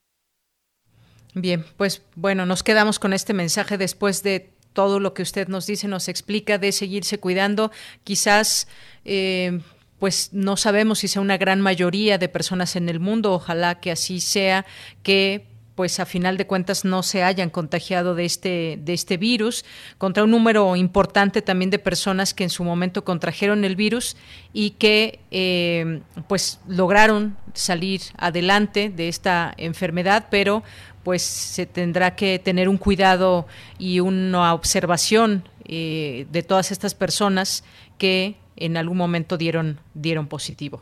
Bien, pues bueno, nos quedamos con este mensaje después de todo lo que usted nos dice, nos explica de seguirse cuidando. Quizás, eh, pues no sabemos si sea una gran mayoría de personas en el mundo, ojalá que así sea, que pues a final de cuentas no se hayan contagiado de este, de este virus, contra un número importante también de personas que en su momento contrajeron el virus y que eh, pues lograron salir adelante de esta enfermedad, pero pues se tendrá que tener un cuidado y una observación eh, de todas estas personas que en algún momento dieron dieron positivo.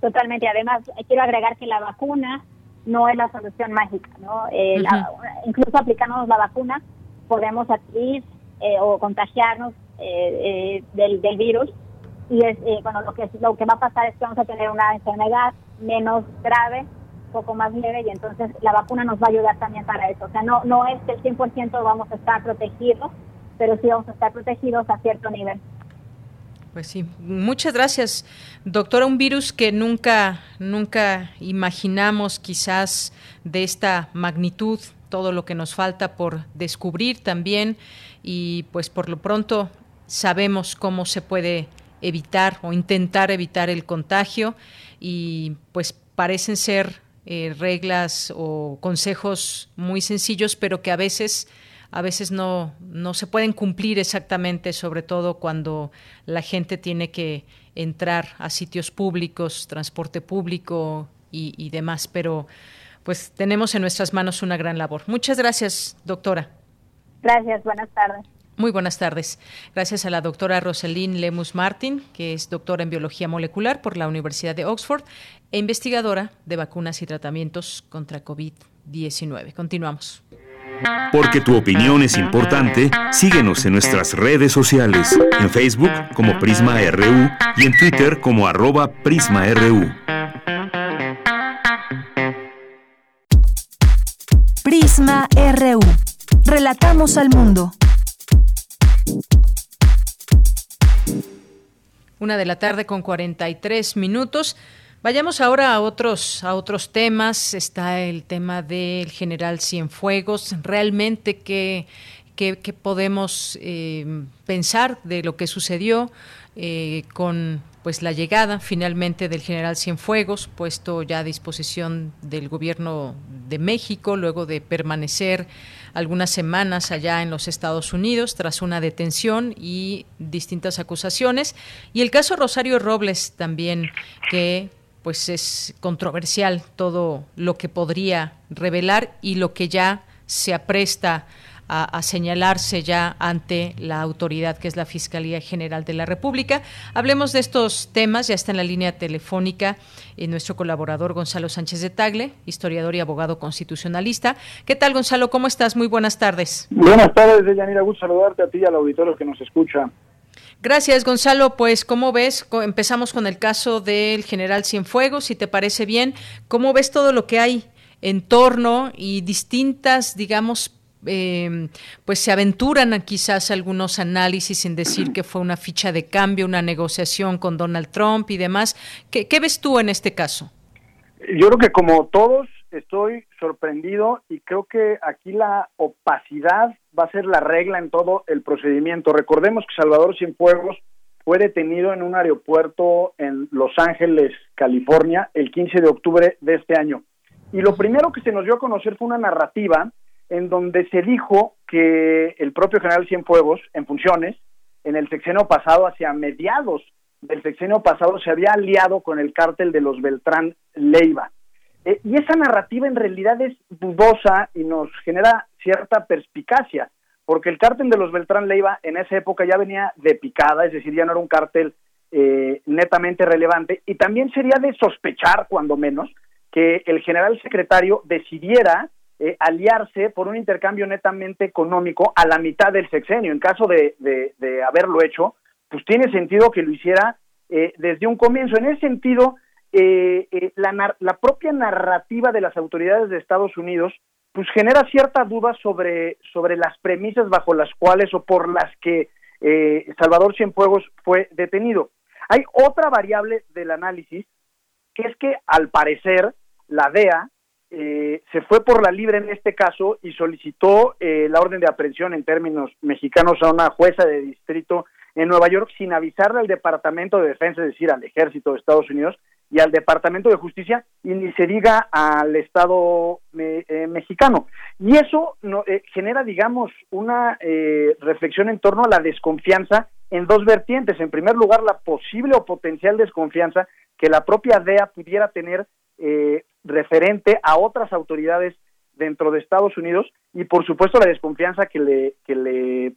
Totalmente. Además, quiero agregar que la vacuna no es la solución mágica, ¿no? Eh, incluso aplicándonos la vacuna podemos adquirir eh, o contagiarnos del, del, virus y es bueno lo que lo que va a pasar es que vamos a tener una enfermedad menos grave poco más leve y entonces la vacuna nos va a ayudar también para eso. O sea, no, no es que el 100% vamos a estar protegidos, pero sí vamos a estar protegidos a cierto nivel. Pues sí, muchas gracias, doctora. Un virus que nunca, nunca imaginamos quizás de esta magnitud, todo lo que nos falta por descubrir también y pues por lo pronto sabemos cómo se puede evitar o intentar evitar el contagio y pues parecen ser eh, reglas o consejos muy sencillos, pero que a veces a veces no, no se pueden cumplir exactamente, sobre todo cuando la gente tiene que entrar a sitios públicos, transporte público y, y demás. Pero pues tenemos en nuestras manos una gran labor. Muchas gracias, doctora. Gracias, buenas tardes. Muy buenas tardes. Gracias a la doctora Rosalind Lemus Martin, que es doctora en biología molecular por la Universidad de Oxford e investigadora de vacunas y tratamientos contra COVID-19. Continuamos. Porque tu opinión es importante, síguenos en nuestras redes sociales, en Facebook como Prisma RU y en Twitter como arroba PrismaRU. Prisma RU. Relatamos al mundo. Una de la tarde con 43 minutos. Vayamos ahora a otros, a otros temas. Está el tema del general Cienfuegos. Realmente, ¿qué, qué, podemos eh, pensar de lo que sucedió eh, con pues la llegada finalmente del general Cienfuegos, puesto ya a disposición del gobierno de México, luego de permanecer algunas semanas allá en los Estados Unidos tras una detención y distintas acusaciones. Y el caso Rosario Robles también, que pues es controversial todo lo que podría revelar y lo que ya se apresta a, señalarse ya ante la autoridad que es la Fiscalía General de la República. Hablemos de estos temas, ya está en la línea telefónica eh, nuestro colaborador Gonzalo Sánchez de Tagle, historiador y abogado constitucionalista. ¿Qué tal Gonzalo? ¿Cómo estás? Muy buenas tardes. Buenas tardes, Yanira. Gusto saludarte a ti y al auditorio que nos escucha. Gracias, Gonzalo. Pues, ¿cómo ves? Empezamos con el caso del general Cienfuegos, si te parece bien. ¿Cómo ves todo lo que hay en torno y distintas, digamos, eh, pues se aventuran a quizás algunos análisis en decir que fue una ficha de cambio, una negociación con Donald Trump y demás. ¿Qué, ves tú en este caso? Yo creo que como todos estoy sorprendido y creo que aquí la opacidad va a ser la regla en todo el procedimiento. Recordemos que Salvador Cienfuegos fue detenido en un aeropuerto en Los Ángeles, California, el 15 de octubre de este año. Y lo primero que se nos dio a conocer fue una narrativa en donde se dijo que el propio general Cienfuegos, en funciones, en el sexenio pasado, hacia mediados del sexenio pasado, se había aliado con el cártel de los Beltrán Leiva. Eh, y esa narrativa en realidad es dudosa y nos genera cierta perspicacia, porque el cártel de los Beltrán Leiva en esa época ya venía de picada, es decir, ya no era un cártel eh, netamente relevante, y también sería de sospechar, cuando menos, que el general secretario decidiera eh, aliarse por un intercambio netamente económico a la mitad del sexenio. En caso de, de, haberlo hecho, pues tiene sentido que lo hiciera eh, desde un comienzo. En ese sentido, eh, la, la propia narrativa de las autoridades de Estados Unidos pues genera cierta duda sobre, sobre las premisas bajo las cuales o por las que Salvador Cienfuegos fue detenido. Hay otra variable del análisis, que es que al parecer la DEA eh, se fue por la libre en este caso y solicitó eh, la orden de aprehensión en términos mexicanos a una jueza de distrito en Nueva York sin avisarle al Departamento de Defensa, es decir, al Ejército de Estados Unidos y al Departamento de Justicia y ni se diga al Estado eh, mexicano. Y eso no, genera, digamos, una reflexión en torno a la desconfianza en dos vertientes. En primer lugar, la posible o potencial desconfianza que la propia DEA pudiera tener eh, referente a otras autoridades dentro de Estados Unidos y por supuesto la desconfianza que le que le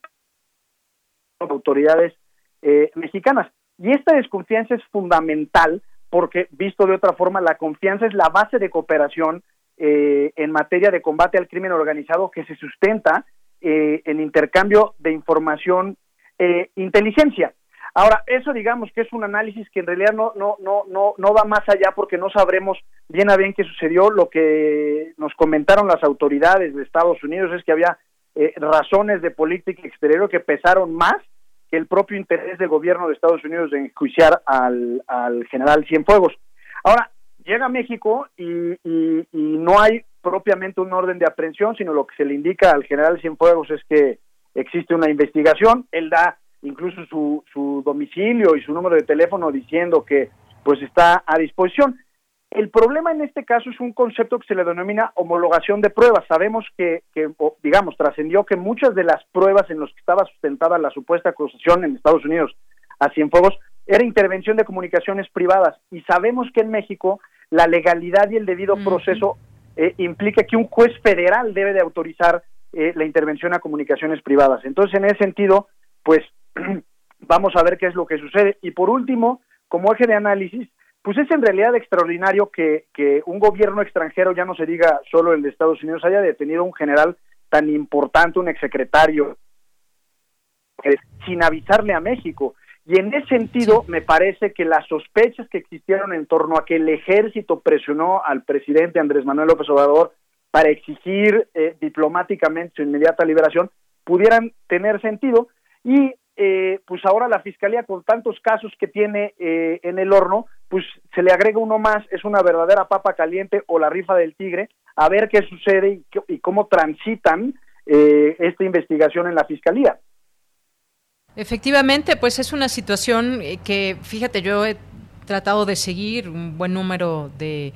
autoridades eh, mexicanas. Y esta desconfianza es fundamental porque visto de otra forma la confianza es la base de cooperación eh, en materia de combate al crimen organizado que se sustenta eh, en intercambio de información e inteligencia Ahora, eso digamos que es un análisis que en realidad no, no, no, no, no va más allá porque no sabremos bien a bien qué sucedió. Lo que nos comentaron las autoridades de Estados Unidos es que había eh, razones de política exterior que pesaron más que el propio interés del gobierno de Estados Unidos de enjuiciar al, al general Cienfuegos. Ahora, llega México y no hay propiamente un orden de aprehensión, sino lo que se le indica al general Cienfuegos es que existe una investigación, él da incluso su, su domicilio y su número de teléfono diciendo que pues está a disposición. El problema en este caso es un concepto que se le denomina homologación de pruebas. Sabemos que, que digamos, trascendió que muchas de las pruebas en las que estaba sustentada la supuesta acusación en Estados Unidos a Cienfuegos era intervención de comunicaciones privadas y sabemos que en México la legalidad y el debido proceso eh, implica que un juez federal debe de autorizar eh, la intervención a comunicaciones privadas. Entonces, en ese sentido, pues vamos a ver qué es lo que sucede. Y por último, como eje de análisis, pues es en realidad extraordinario que, que un gobierno extranjero, ya no se diga solo el de Estados Unidos, haya detenido a un general tan importante, un exsecretario, sin avisarle a México. Y en ese sentido, me parece que las sospechas que existieron en torno a que el ejército presionó al presidente Andrés Manuel López Obrador para exigir eh, diplomáticamente su inmediata liberación, pudieran tener sentido, y eh, pues ahora la fiscalía con tantos casos que tiene eh, en el horno, pues se le agrega uno más, es una verdadera papa caliente o la rifa del tigre, a ver qué sucede y, cómo transitan eh, esta investigación en la fiscalía. Efectivamente, pues es una situación que, fíjate, yo he tratado de seguir un buen número de,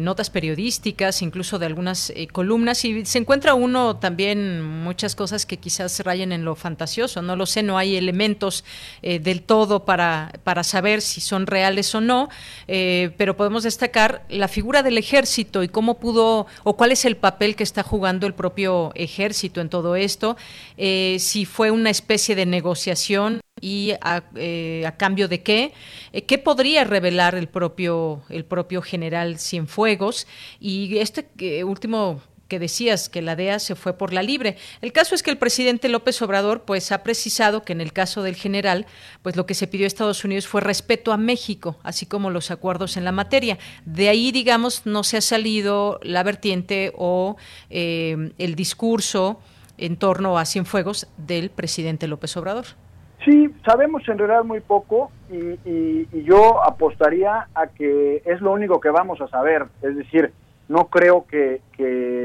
notas periodísticas, incluso de algunas eh, columnas, y se encuentra uno también muchas cosas que quizás rayen en lo fantasioso, no lo sé, no hay elementos eh, del todo para, para saber si son reales o no, eh, pero podemos destacar la figura del ejército y cómo pudo, o cuál es el papel que está jugando el propio ejército en todo esto, si fue una especie de negociación y a cambio de qué, qué podría revelar el propio, el propio general Cienfuegos. Y este último que decías que la DEA se fue por la libre. El caso es que el presidente López Obrador pues ha precisado que en el caso del general, pues lo que se pidió a Estados Unidos fue respeto a México, así como los acuerdos en la materia. De ahí, digamos, no se ha salido la vertiente o eh, el discurso en torno a Cienfuegos del presidente López Obrador. Sí, sabemos en realidad muy poco y, yo apostaría a que es lo único que vamos a saber. Es decir, no creo que,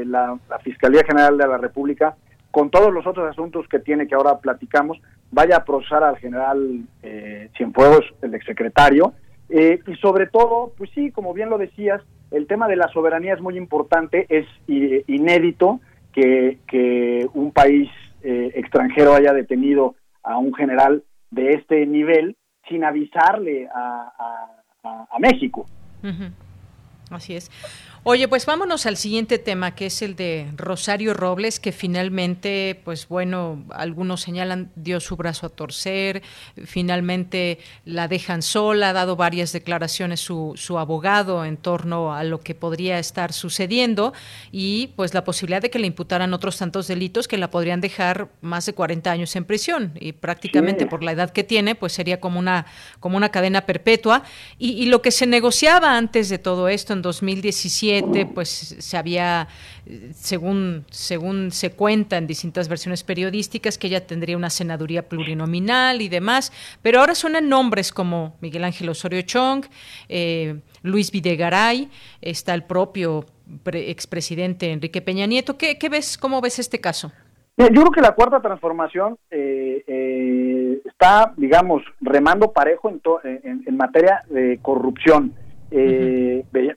la, Fiscalía General de la República, con todos los otros asuntos que tiene que ahora platicamos, vaya a procesar al general eh, Cienfuegos, el exsecretario. Eh, y sobre todo, pues sí, como bien lo decías, el tema de la soberanía es muy importante, es inédito que, que un país eh, extranjero haya detenido a un general de este nivel sin avisarle a, México. Así es. Oye, pues vámonos al siguiente tema, que es el de Rosario Robles, que finalmente, pues bueno, algunos señalan dio su brazo a torcer, finalmente la dejan sola, ha dado varias declaraciones su, su abogado en torno a lo que podría estar sucediendo y pues la posibilidad de que le imputaran otros tantos delitos que la podrían dejar más de 40 años en prisión y prácticamente por la edad que tiene, pues sería como una, como una cadena perpetua. Y, y lo que se negociaba antes de todo esto en 2017, pues se había, según, según se cuenta en distintas versiones periodísticas, que ella tendría una senaduría plurinominal y demás, pero ahora suenan nombres como Miguel Ángel Osorio Chong, eh, Luis Videgaray, está el propio expresidente Enrique Peña Nieto. ¿Qué, ves, cómo ves este caso? Yo creo que la cuarta transformación eh, eh, está, digamos, remando parejo en materia de corrupción. Eh,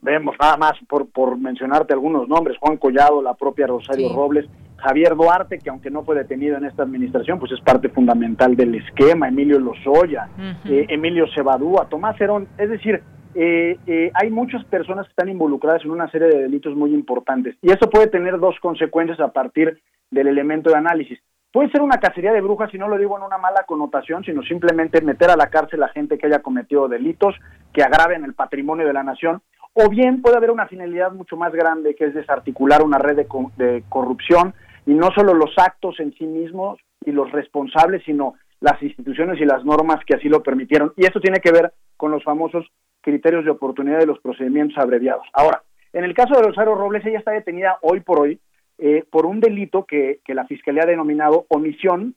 Vemos nada más, por, por mencionarte algunos nombres, Juan Collado, la propia Rosario Robles, Javier Duarte, que aunque no fue detenido en esta administración, pues es parte fundamental del esquema, Emilio Lozoya, eh, Emilio Cebadúa, Tomás Herón, es decir, eh, eh, hay muchas personas que están involucradas en una serie de delitos muy importantes y eso puede tener dos consecuencias a partir del elemento de análisis. Puede ser una cacería de brujas, y no lo digo en una mala connotación, sino simplemente meter a la cárcel a gente que haya cometido delitos que agraven el patrimonio de la nación, o bien puede haber una finalidad mucho más grande que es desarticular una red de, corrupción y no solo los actos en sí mismos y los responsables, sino las instituciones y las normas que así lo permitieron. Y esto tiene que ver con los famosos criterios de oportunidad de los procedimientos abreviados. Ahora, en el caso de Rosario Robles, ella está detenida hoy por hoy eh, por un delito que, la Fiscalía ha denominado omisión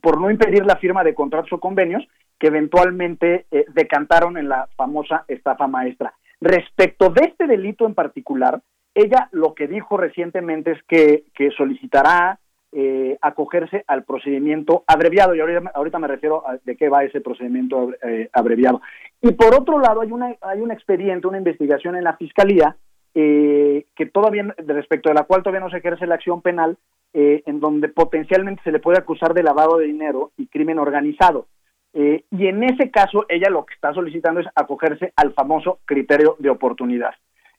por no impedir la firma de contratos o convenios que eventualmente eh, decantaron en la famosa estafa maestra. Respecto de este delito en particular, ella lo que dijo recientemente es que, solicitará eh, acogerse al procedimiento abreviado, y ahorita, me refiero a de qué va ese procedimiento abreviado. Y por otro lado, hay, una, hay un expediente, una investigación en la Fiscalía eh, que todavía, respecto de la cual todavía no se ejerce la acción penal, eh, en donde potencialmente se le puede acusar de lavado de dinero y crimen organizado. Eh, y en ese caso, ella lo que está solicitando es acogerse al famoso criterio de oportunidad.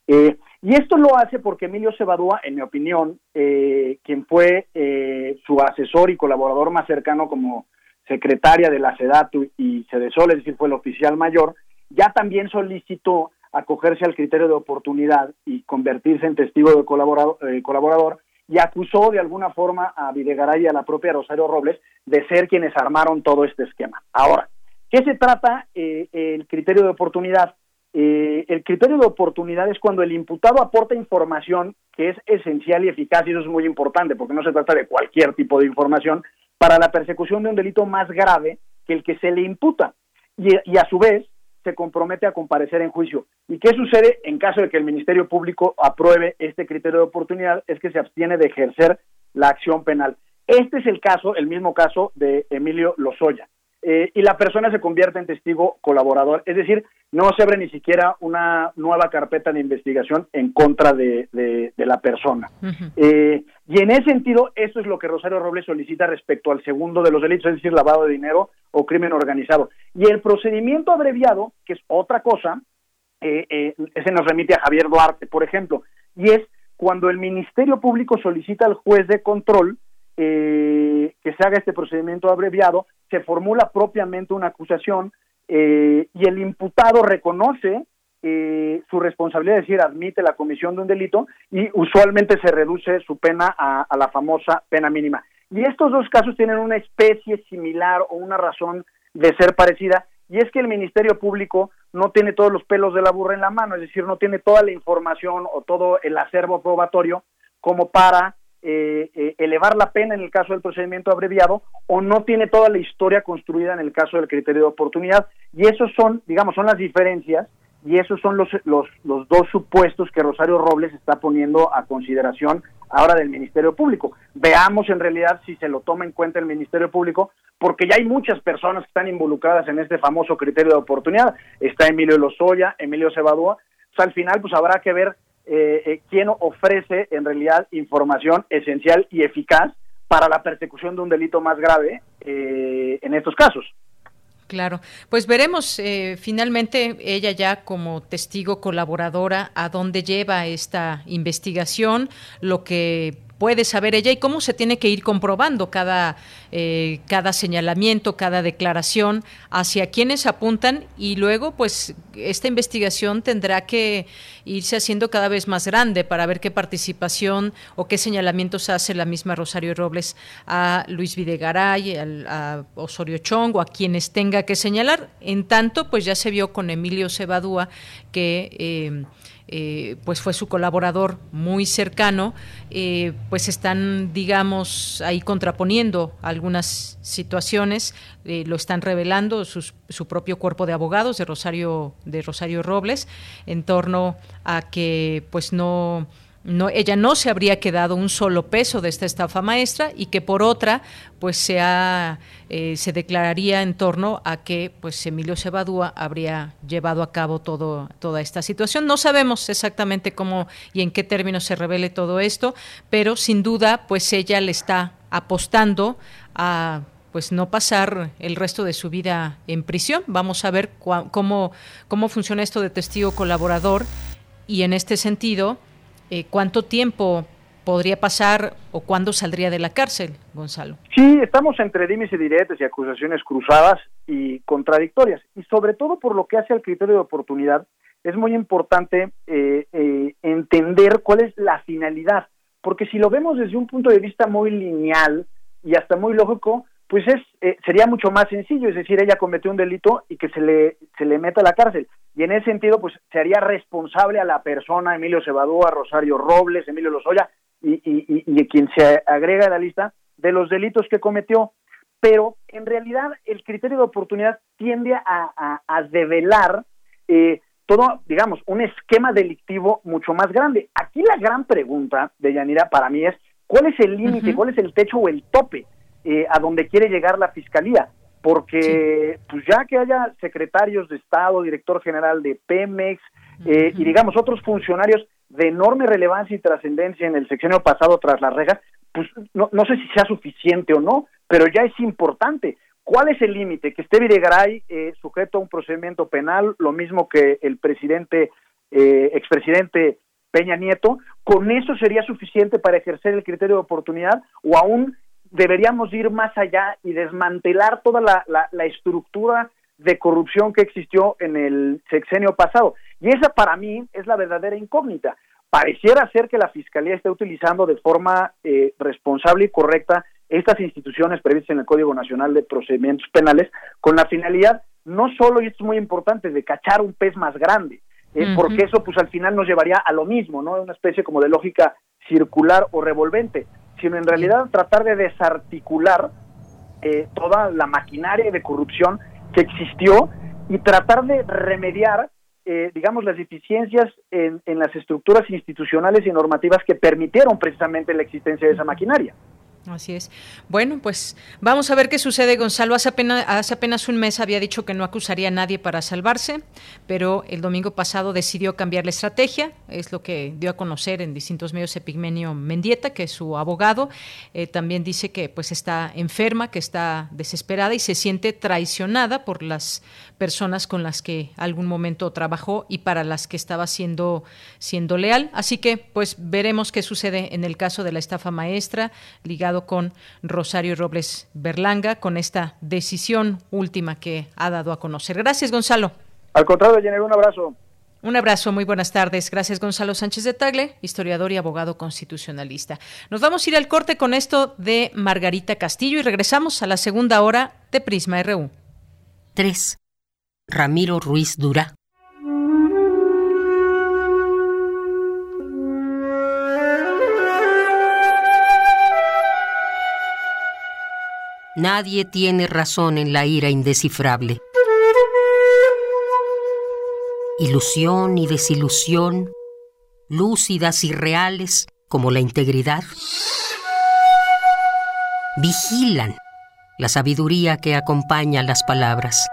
y esto lo hace porque Emilio Cebadúa, en mi opinión, quien fue su asesor y colaborador más cercano como secretaria de la SEDATU y CEDESOL, es decir, fue el oficial mayor, ya también solicitó acogerse al criterio de oportunidad y convertirse en testigo de colaborador, eh, colaborador y acusó de alguna forma a Videgaray y a la propia Rosario Robles de ser quienes armaron todo este esquema. Ahora, ¿qué se trata eh, el criterio de oportunidad? Eh, el criterio de oportunidad es cuando el imputado aporta información que es esencial y eficaz, y eso es muy importante, porque no se trata de cualquier tipo de información, para la persecución de un delito más grave que el que se le imputa y, y a su vez se compromete a comparecer en juicio. ¿Y qué sucede en caso de que el Ministerio Público apruebe este criterio de oportunidad? Es que se abstiene de ejercer la acción penal. Este es el caso, el mismo caso de Emilio Lozoya. Eh, y la persona se convierte en testigo colaborador, es decir, no se abre ni siquiera una nueva carpeta de investigación en contra de, la persona. Eh, y en ese sentido, eso es lo que Rosario Robles solicita respecto al segundo de los delitos, es decir, lavado de dinero o crimen organizado. Y el procedimiento abreviado, que es otra cosa, eh, ese nos remite a Javier Duarte, por ejemplo, y es cuando el Ministerio Público solicita al juez de control que se haga este procedimiento abreviado se formula propiamente una acusación eh, y el imputado reconoce eh, su responsabilidad, es decir, admite la comisión de un delito y usualmente se reduce su pena a, la famosa pena mínima. Y estos dos casos tienen una especie similar o una razón de ser parecida, y es que el Ministerio Público no tiene todos los pelos de la burra en la mano, es decir, no tiene toda la información o todo el acervo probatorio como para eh, eh, elevar la pena en el caso del procedimiento abreviado o no tiene toda la historia construida en el caso del criterio de oportunidad. Y esos son, digamos, son las diferencias y esos son los, los, los dos supuestos que Rosario Robles está poniendo a consideración ahora del Ministerio Público. Veamos en realidad si se lo toma en cuenta el Ministerio Público, porque ya hay muchas personas que están involucradas en este famoso criterio de oportunidad. Está Emilio Lozoya, Emilio Cebadúa. al final, pues habrá que ver eh, eh, quién ofrece en realidad información esencial y eficaz para la persecución de un delito más grave eh, en estos casos. Claro, pues veremos eh, finalmente ella ya como testigo colaboradora a dónde lleva esta investigación, lo que puede saber ella y cómo se tiene que ir comprobando cada, eh, cada señalamiento, cada declaración, hacia quienes apuntan y luego pues esta investigación tendrá que irse haciendo cada vez más grande para ver qué participación o qué señalamientos hace la misma Rosario Robles a Luis Videgaray, a Osorio Chong o a quienes tenga que señalar. En tanto, pues ya se vio con Emilio Cebadúa que... Eh, eh, pues fue su colaborador muy cercano, eh, pues están, digamos, ahí contraponiendo algunas situaciones, eh, lo están revelando su propio cuerpo de abogados de Rosario, de Rosario Robles, en torno a que pues no no, ella no se habría quedado un solo peso de esta estafa maestra y que por otra pues se, eh, se declararía en torno a que pues Emilio Cebadúa habría llevado a cabo todo, toda esta situación. No sabemos exactamente cómo y en qué términos se revele todo esto, pero sin duda pues ella le está apostando a pues no pasar el resto de su vida en prisión. Vamos a ver cómo, cómo funciona esto de testigo colaborador y en este sentido eh, ¿cuánto tiempo podría pasar o cuándo saldría de la cárcel, Gonzalo? Sí, estamos entre dimes y diretes y acusaciones cruzadas y contradictorias. Y sobre todo por lo que hace al criterio de oportunidad, es muy importante eh, eh, entender cuál es la finalidad. Porque si lo vemos desde un punto de vista muy lineal y hasta muy lógico, pues es eh, sería mucho más sencillo, es decir, ella cometió un delito y que se le se le meta a la cárcel. Y en ese sentido, pues se haría responsable a la persona Emilio Cebadúa, Rosario Robles, Emilio Lozoya y, y, y, quien se agrega a la lista de los delitos que cometió. Pero en realidad el criterio de oportunidad tiende a, a, develar eh, todo, digamos, un esquema delictivo mucho más grande. Aquí la gran pregunta de Yanira para mí es, ¿cuál es el límite, cuál es el techo o el tope? Eh, a donde quiere llegar la fiscalía, porque pues ya que haya secretarios de Estado, director general de Pemex eh, y digamos otros funcionarios de enorme relevancia y trascendencia en el sexenio pasado tras las rejas, pues no, no sé si sea suficiente o no, pero ya es importante. ¿Cuál es el límite? Que esté Videgaray eh, sujeto a un procedimiento penal, lo mismo que el presidente, eh, expresidente Peña Nieto, ¿con eso sería suficiente para ejercer el criterio de oportunidad o aún deberíamos ir más allá y desmantelar toda la, la, estructura de corrupción que existió en el sexenio pasado. Y esa para mí es la verdadera incógnita. Pareciera ser que la Fiscalía está utilizando de forma eh, responsable y correcta estas instituciones previstas en el Código Nacional de Procedimientos Penales con la finalidad no solo, y esto es muy importante, de cachar un pez más grande, eh, porque eso pues al final nos llevaría a lo mismo, ¿no? Una especie como de lógica circular o revolvente sino en realidad tratar de desarticular eh, toda la maquinaria de corrupción que existió y tratar de remediar, eh, digamos, las deficiencias en, en las estructuras institucionales y normativas que permitieron precisamente la existencia de esa maquinaria. Así es. Bueno, pues vamos a ver qué sucede. Gonzalo hace apenas, hace apenas un mes había dicho que no acusaría a nadie para salvarse, pero el domingo pasado decidió cambiar la estrategia. Es lo que dio a conocer en distintos medios Epigmenio Mendieta, que es su abogado. Eh, también dice que pues está enferma, que está desesperada y se siente traicionada por las personas con las que algún momento trabajó y para las que estaba siendo, siendo leal. Así que pues veremos qué sucede en el caso de la estafa maestra ligado con Rosario Robles Berlanga con esta decisión última que ha dado a conocer. Gracias, Gonzalo. Al contrario, Jenner, un abrazo. Un abrazo, muy buenas tardes. Gracias, Gonzalo Sánchez de Tagle, historiador y abogado constitucionalista. Nos vamos a ir al corte con esto de Margarita Castillo y regresamos a la segunda hora de Prisma RU. 3. Ramiro Ruiz Dura. Nadie tiene razón en la ira indescifrable. Ilusión y desilusión, lúcidas y reales como la integridad, vigilan la sabiduría que acompaña las palabras.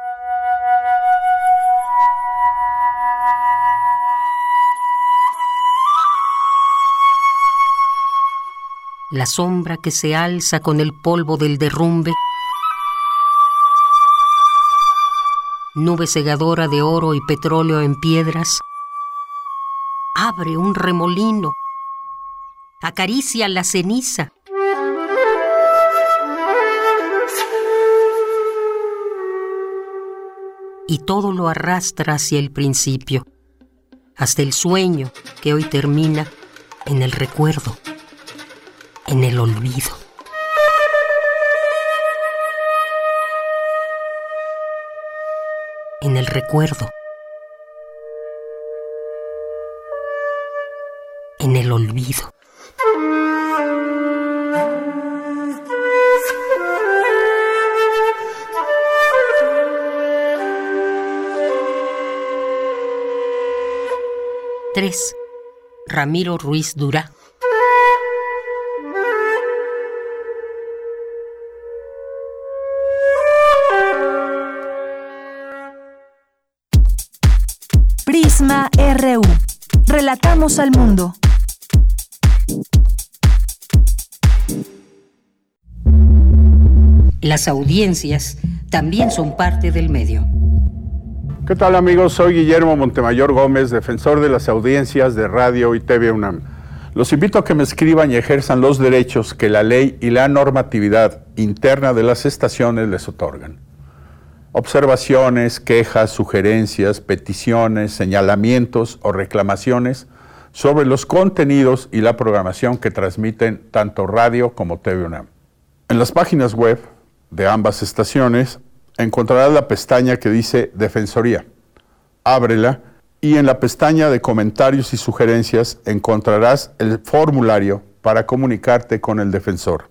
La sombra que se alza con el polvo del derrumbe, nube segadora de oro y petróleo en piedras, abre un remolino, acaricia la ceniza. Y todo lo arrastra hacia el principio, hasta el sueño que hoy termina en el recuerdo en el olvido. En el recuerdo. En el olvido. Tres. Ramiro Ruiz Dura. RU. Relatamos al mundo. Las audiencias también son parte del medio. ¿Qué tal amigos? Soy Guillermo Montemayor Gómez, defensor de las audiencias de Radio y TV UNAM. Los invito a que me escriban y ejerzan los derechos que la ley y la normatividad interna de las estaciones les otorgan observaciones, quejas, sugerencias, peticiones, señalamientos o reclamaciones sobre los contenidos y la programación que transmiten tanto radio como TV UNAM. En las páginas web de ambas estaciones encontrarás la pestaña que dice Defensoría. Ábrela y en la pestaña de comentarios y sugerencias encontrarás el formulario para comunicarte con el defensor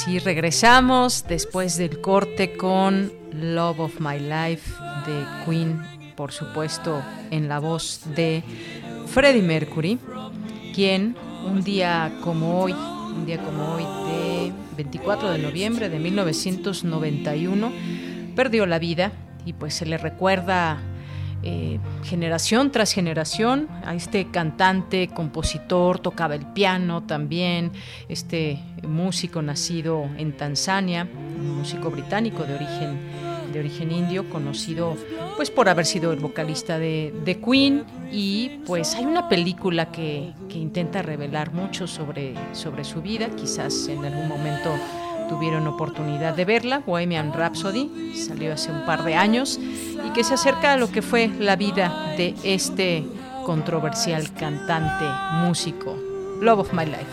Así regresamos después del corte con Love of My Life de Queen, por supuesto, en la voz de Freddie Mercury, quien un día como hoy, un día como hoy de 24 de noviembre de 1991, perdió la vida y pues se le recuerda eh, generación tras generación a este cantante, compositor, tocaba el piano también, este músico nacido en Tanzania, un músico británico de origen de origen indio, conocido pues por haber sido el vocalista de, de Queen. Y pues hay una película que, que intenta revelar mucho sobre, sobre su vida, quizás en algún momento tuvieron oportunidad de verla, Bohemian Rhapsody, salió hace un par de años y que se acerca a lo que fue la vida de este controversial cantante, músico, Love of My Life.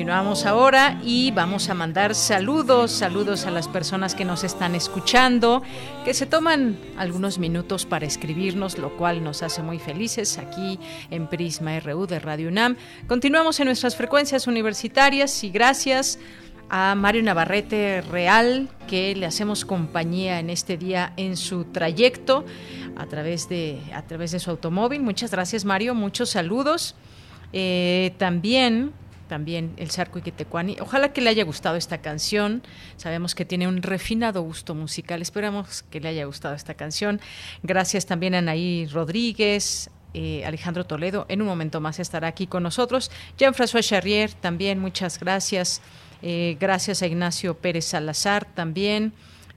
Continuamos ahora y vamos a mandar saludos, saludos a las personas que nos están escuchando, que se toman algunos minutos para escribirnos, lo cual nos hace muy felices aquí en Prisma RU de Radio UNAM. Continuamos en nuestras frecuencias universitarias y gracias a Mario Navarrete Real, que le hacemos compañía en este día en su trayecto a través de, a través de su automóvil. Muchas gracias, Mario. Muchos saludos. Eh, también, también el Sarco Iquitecuani. Ojalá que le haya gustado esta canción. Sabemos que tiene un refinado gusto musical. Esperamos que le haya gustado esta canción. Gracias también a Anaí Rodríguez, eh, Alejandro Toledo. En un momento más estará aquí con nosotros. Jean-François Charrier, también muchas gracias. Eh, gracias a Ignacio Pérez Salazar también.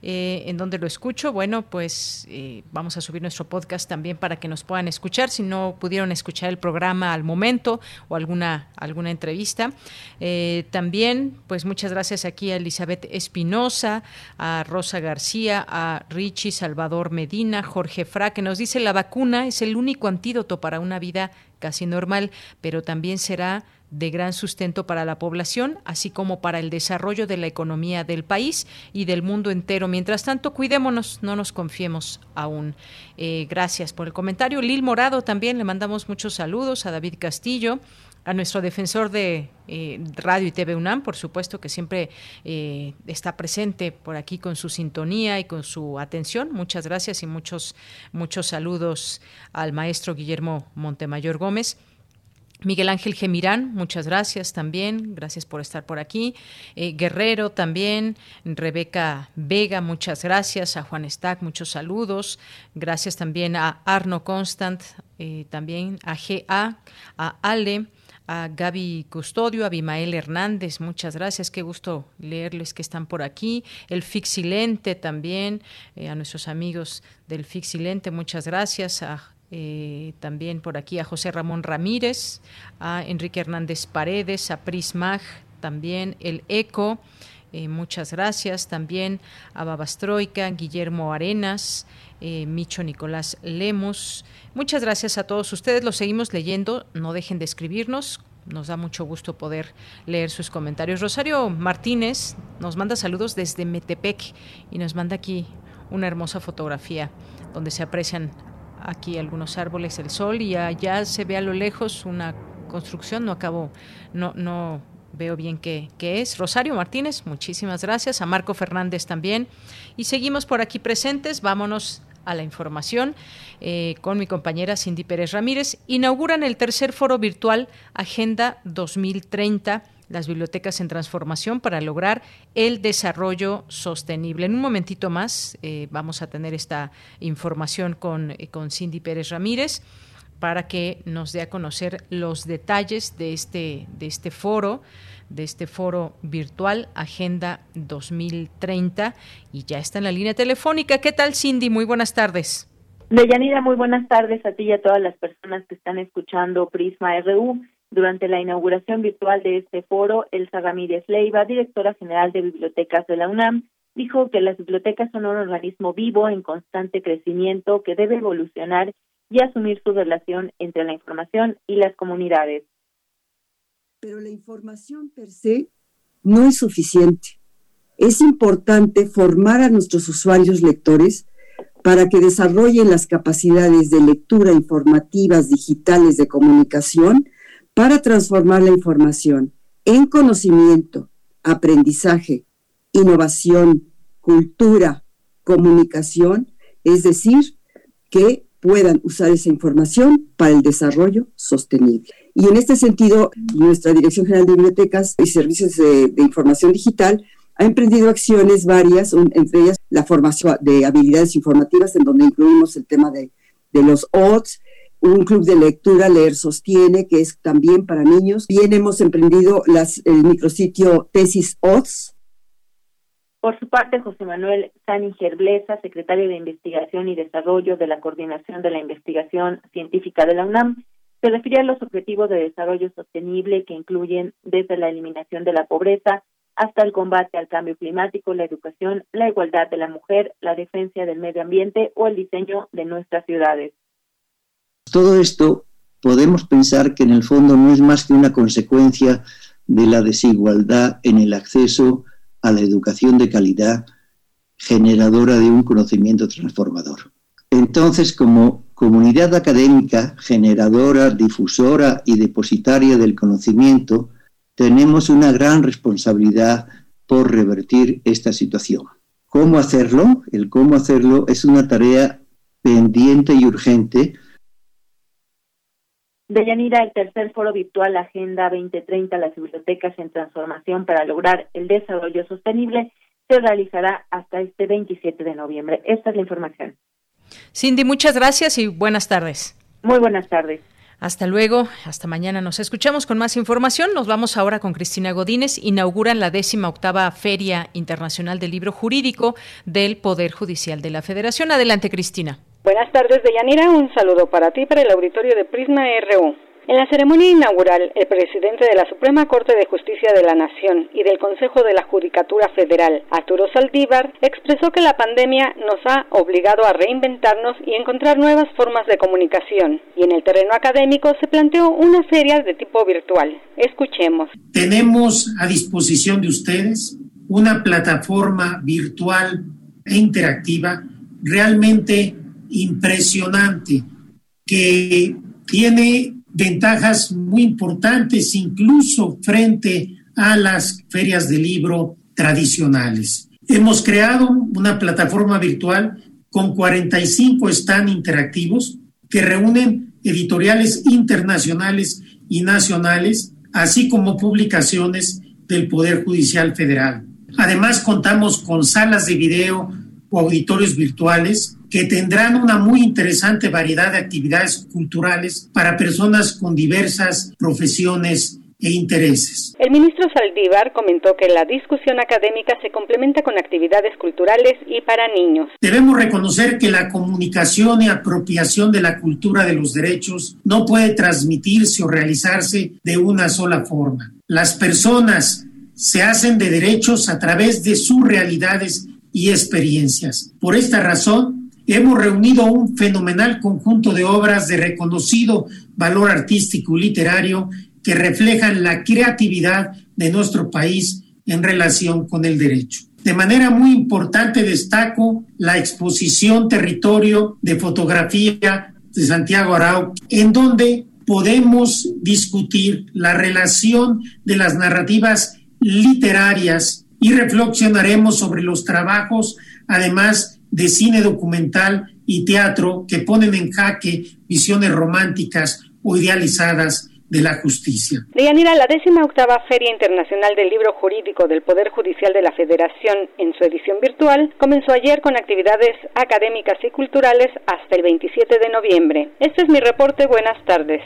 Eh, ¿En dónde lo escucho? Bueno, pues eh, vamos a subir nuestro podcast también para que nos puedan escuchar si no pudieron escuchar el programa al momento o alguna, alguna entrevista. Eh, también, pues muchas gracias aquí a Elizabeth Espinosa, a Rosa García, a Richie Salvador Medina, Jorge Fra, que nos dice la vacuna es el único antídoto para una vida casi normal, pero también será de gran sustento para la población, así como para el desarrollo de la economía del país y del mundo entero. Mientras tanto, cuidémonos, no nos confiemos aún. Eh, gracias por el comentario. Lil Morado también le mandamos muchos saludos a David Castillo, a nuestro defensor de eh, Radio y TV UNAM, por supuesto, que siempre eh, está presente por aquí con su sintonía y con su atención. Muchas gracias y muchos, muchos saludos al maestro Guillermo Montemayor Gómez. Miguel Ángel Gemirán, muchas gracias también, gracias por estar por aquí. Eh, Guerrero también, Rebeca Vega, muchas gracias. A Juan Stack, muchos saludos. Gracias también a Arno Constant, también a GA, a Ale a Gaby Custodio, a Bimael Hernández, muchas gracias, qué gusto leerles que están por aquí, el Fixilente también, eh, a nuestros amigos del Fixilente, muchas gracias, a eh, también por aquí a José Ramón Ramírez, a Enrique Hernández Paredes, a Prismag, también el ECO, eh, muchas gracias también a Babastroika, Guillermo Arenas, Micho Nicolás Lemos, Muchas gracias a todos ustedes, los seguimos leyendo, no dejen de escribirnos, nos da mucho gusto poder leer sus comentarios. Rosario Martínez nos manda saludos desde Metepec y nos manda aquí una hermosa fotografía donde se aprecian aquí algunos árboles, el sol y allá se ve a lo lejos una construcción, no acabo, no, no veo bien qué, qué, es. Rosario Martínez, muchísimas gracias. A Marco Fernández también. Y seguimos por aquí presentes. Vámonos a la información eh, con mi compañera Cindy Pérez Ramírez. Inauguran el tercer foro virtual Agenda 2030 las bibliotecas en transformación para lograr el desarrollo sostenible. En un momentito más eh, vamos a tener esta información con, eh, con Cindy Pérez Ramírez para que nos dé a conocer los detalles de este, de este foro de este foro virtual Agenda 2030 y ya está en la línea telefónica. ¿Qué tal, Cindy? Muy buenas tardes. Deyanira, muy buenas tardes a ti y a todas las personas que están escuchando Prisma RU. Durante la inauguración virtual de este foro, Elsa Ramírez Leiva, directora general de Bibliotecas de la UNAM, dijo que las bibliotecas son un organismo vivo en constante crecimiento que debe evolucionar y asumir su relación entre la información y las comunidades pero la información per se no es suficiente. Es importante formar a nuestros usuarios lectores para que desarrollen las capacidades de lectura informativas digitales de comunicación para transformar la información en conocimiento, aprendizaje, innovación, cultura, comunicación, es decir, que puedan usar esa información para el desarrollo sostenible. Y en este sentido, nuestra Dirección General de Bibliotecas y Servicios de, Información Digital ha emprendido acciones varias, entre ellas la formación de habilidades informativas, en donde incluimos el tema de, los OTS, un club de lectura, Leer Sostiene, que es también para niños. Bien hemos emprendido las, el micrositio Tesis OTS. Por su parte, José Manuel Sániger Blesa, secretario de Investigación y Desarrollo de la Coordinación de la Investigación Científica de la UNAM, se refiere a los objetivos de desarrollo sostenible que incluyen desde la eliminación de la pobreza hasta el combate al cambio climático, la educación, la igualdad de la mujer, la defensa del medio ambiente o el diseño de nuestras ciudades. Todo esto podemos pensar que en el fondo no es más que una consecuencia de la desigualdad en el acceso a la educación de calidad generadora de un conocimiento transformador. Entonces, como comunidad académica, generadora, difusora y depositaria del conocimiento, tenemos una gran responsabilidad por revertir esta situación. ¿Cómo hacerlo? El cómo hacerlo es una tarea pendiente y urgente. Deyanira, el tercer foro virtual Agenda 2030, las bibliotecas en transformación para lograr el desarrollo sostenible, se realizará hasta este 27 de noviembre. Esta es la información. Cindy, muchas gracias y buenas tardes. Muy buenas tardes. Hasta luego, hasta mañana. Nos escuchamos con más información. Nos vamos ahora con Cristina Godínez. Inauguran la décima octava Feria Internacional del Libro Jurídico del Poder Judicial de la Federación. Adelante, Cristina. Buenas tardes, Deyanira. Un saludo para ti, para el auditorio de Prisma RU. En la ceremonia inaugural, el presidente de la Suprema Corte de Justicia de la Nación y del Consejo de la Judicatura Federal, Arturo Saldívar, expresó que la pandemia nos ha obligado a reinventarnos y encontrar nuevas formas de comunicación. Y en el terreno académico se planteó una feria de tipo virtual. Escuchemos. Tenemos a disposición de ustedes una plataforma virtual e interactiva realmente impresionante que tiene ventajas muy importantes incluso frente a las ferias de libro tradicionales. Hemos creado una plataforma virtual con 45 stand interactivos que reúnen editoriales internacionales y nacionales, así como publicaciones del Poder Judicial Federal. Además, contamos con salas de video o auditorios virtuales que tendrán una muy interesante variedad de actividades culturales para personas con diversas profesiones e intereses. El ministro Saldívar comentó que la discusión académica se complementa con actividades culturales y para niños. Debemos reconocer que la comunicación y apropiación de la cultura de los derechos no puede transmitirse o realizarse de una sola forma. Las personas se hacen de derechos a través de sus realidades y experiencias. Por esta razón, hemos reunido un fenomenal conjunto de obras de reconocido valor artístico y literario que reflejan la creatividad de nuestro país en relación con el derecho. De manera muy importante destaco la exposición Territorio de Fotografía de Santiago Arau, en donde podemos discutir la relación de las narrativas literarias y reflexionaremos sobre los trabajos, además de cine documental y teatro que ponen en jaque visiones románticas o idealizadas de la justicia. Deyanira, la décima octava Feria Internacional del Libro Jurídico del Poder Judicial de la Federación en su edición virtual comenzó ayer con actividades académicas y culturales hasta el 27 de noviembre. Este es mi reporte. Buenas tardes.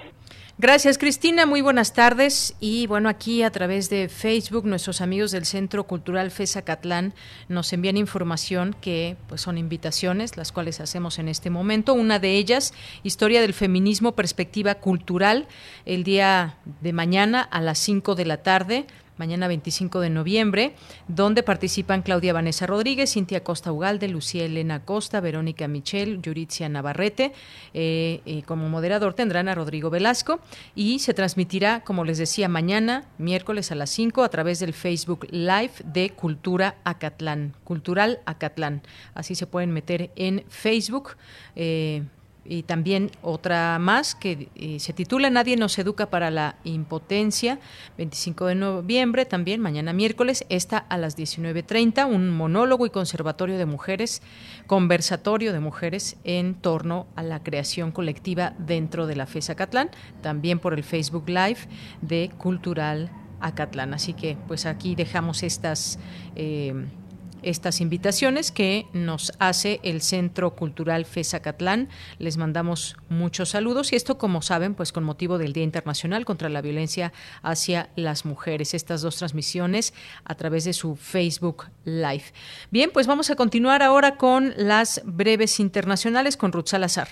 Gracias, Cristina. Muy buenas tardes. Y bueno, aquí a través de Facebook, nuestros amigos del Centro Cultural FESA Catlán nos envían información que pues son invitaciones, las cuales hacemos en este momento. Una de ellas, Historia del Feminismo, Perspectiva Cultural, el día de mañana a las 5 de la tarde mañana 25 de noviembre, donde participan Claudia Vanessa Rodríguez, Cintia Costa Ugalde, Lucía Elena Costa, Verónica Michel, Yuritzia Navarrete. Eh, como moderador tendrán a Rodrigo Velasco y se transmitirá, como les decía, mañana, miércoles a las 5, a través del Facebook Live de Cultura Acatlán, Cultural Acatlán. Así se pueden meter en Facebook. Eh, y también otra más que eh, se titula Nadie nos educa para la impotencia, 25 de noviembre también, mañana miércoles, está a las 19.30, un monólogo y conservatorio de mujeres, conversatorio de mujeres en torno a la creación colectiva dentro de la FESA Catlán, también por el Facebook Live de Cultural Acatlán. Así que pues aquí dejamos estas... Eh, estas invitaciones que nos hace el Centro Cultural FESACatlán. Les mandamos muchos saludos y esto, como saben, pues con motivo del Día Internacional contra la Violencia hacia las Mujeres. Estas dos transmisiones a través de su Facebook Live. Bien, pues vamos a continuar ahora con las breves internacionales con Ruth Salazar.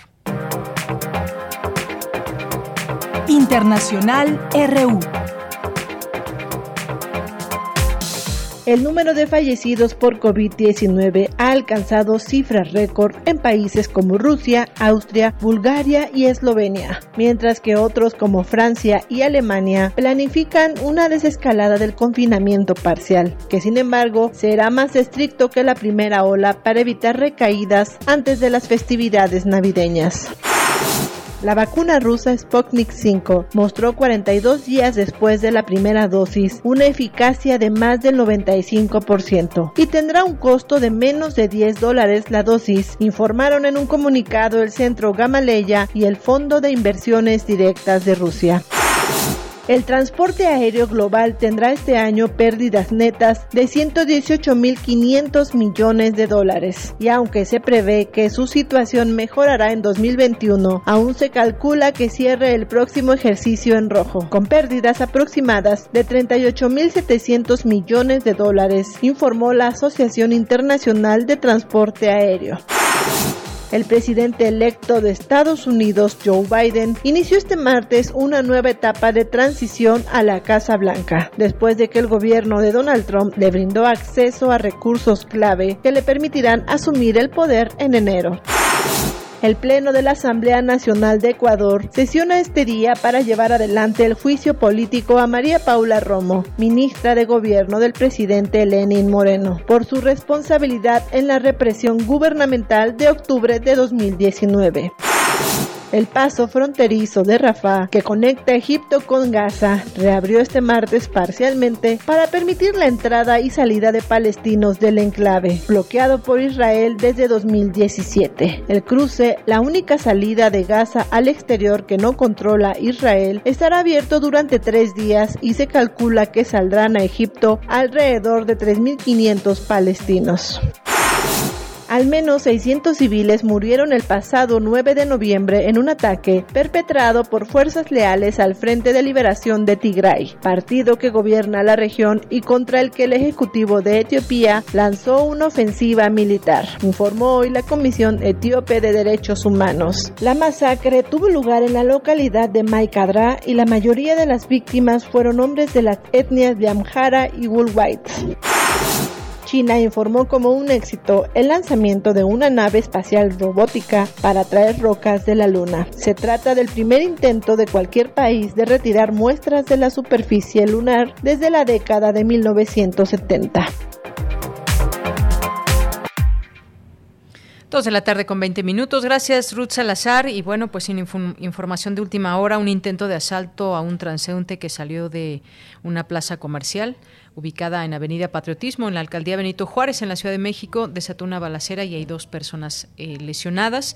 Internacional RU. El número de fallecidos por COVID-19 ha alcanzado cifras récord en países como Rusia, Austria, Bulgaria y Eslovenia, mientras que otros como Francia y Alemania planifican una desescalada del confinamiento parcial, que sin embargo será más estricto que la primera ola para evitar recaídas antes de las festividades navideñas. La vacuna rusa Sputnik 5 mostró 42 días después de la primera dosis una eficacia de más del 95% y tendrá un costo de menos de 10 dólares la dosis, informaron en un comunicado el Centro Gamaleya y el Fondo de Inversiones Directas de Rusia. El transporte aéreo global tendrá este año pérdidas netas de 118.500 millones de dólares y aunque se prevé que su situación mejorará en 2021, aún se calcula que cierre el próximo ejercicio en rojo, con pérdidas aproximadas de 38.700 millones de dólares, informó la Asociación Internacional de Transporte Aéreo. El presidente electo de Estados Unidos, Joe Biden, inició este martes una nueva etapa de transición a la Casa Blanca, después de que el gobierno de Donald Trump le brindó acceso a recursos clave que le permitirán asumir el poder en enero. El Pleno de la Asamblea Nacional de Ecuador sesiona este día para llevar adelante el juicio político a María Paula Romo, ministra de Gobierno del presidente Lenin Moreno, por su responsabilidad en la represión gubernamental de octubre de 2019. El paso fronterizo de Rafah, que conecta Egipto con Gaza, reabrió este martes parcialmente para permitir la entrada y salida de palestinos del enclave, bloqueado por Israel desde 2017. El cruce, la única salida de Gaza al exterior que no controla Israel, estará abierto durante tres días y se calcula que saldrán a Egipto alrededor de 3.500 palestinos. Al menos 600 civiles murieron el pasado 9 de noviembre en un ataque perpetrado por fuerzas leales al Frente de Liberación de Tigray, partido que gobierna la región y contra el que el Ejecutivo de Etiopía lanzó una ofensiva militar, informó hoy la Comisión Etíope de Derechos Humanos. La masacre tuvo lugar en la localidad de Maikadra y la mayoría de las víctimas fueron hombres de las etnias de Amhara y Wulwite. China informó como un éxito el lanzamiento de una nave espacial robótica para traer rocas de la Luna. Se trata del primer intento de cualquier país de retirar muestras de la superficie lunar desde la década de 1970. Dos de la tarde con 20 minutos. Gracias, Ruth Salazar. Y bueno, pues sin información de última hora, un intento de asalto a un transeúnte que salió de una plaza comercial ubicada en Avenida Patriotismo, en la alcaldía Benito Juárez, en la Ciudad de México, desató una balacera y hay dos personas eh, lesionadas.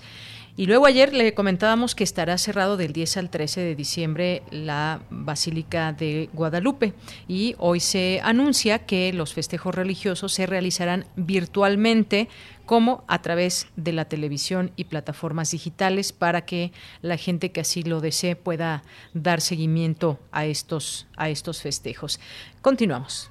Y luego ayer le comentábamos que estará cerrado del 10 al 13 de diciembre la Basílica de Guadalupe y hoy se anuncia que los festejos religiosos se realizarán virtualmente como a través de la televisión y plataformas digitales para que la gente que así lo desee pueda dar seguimiento a estos a estos festejos. Continuamos.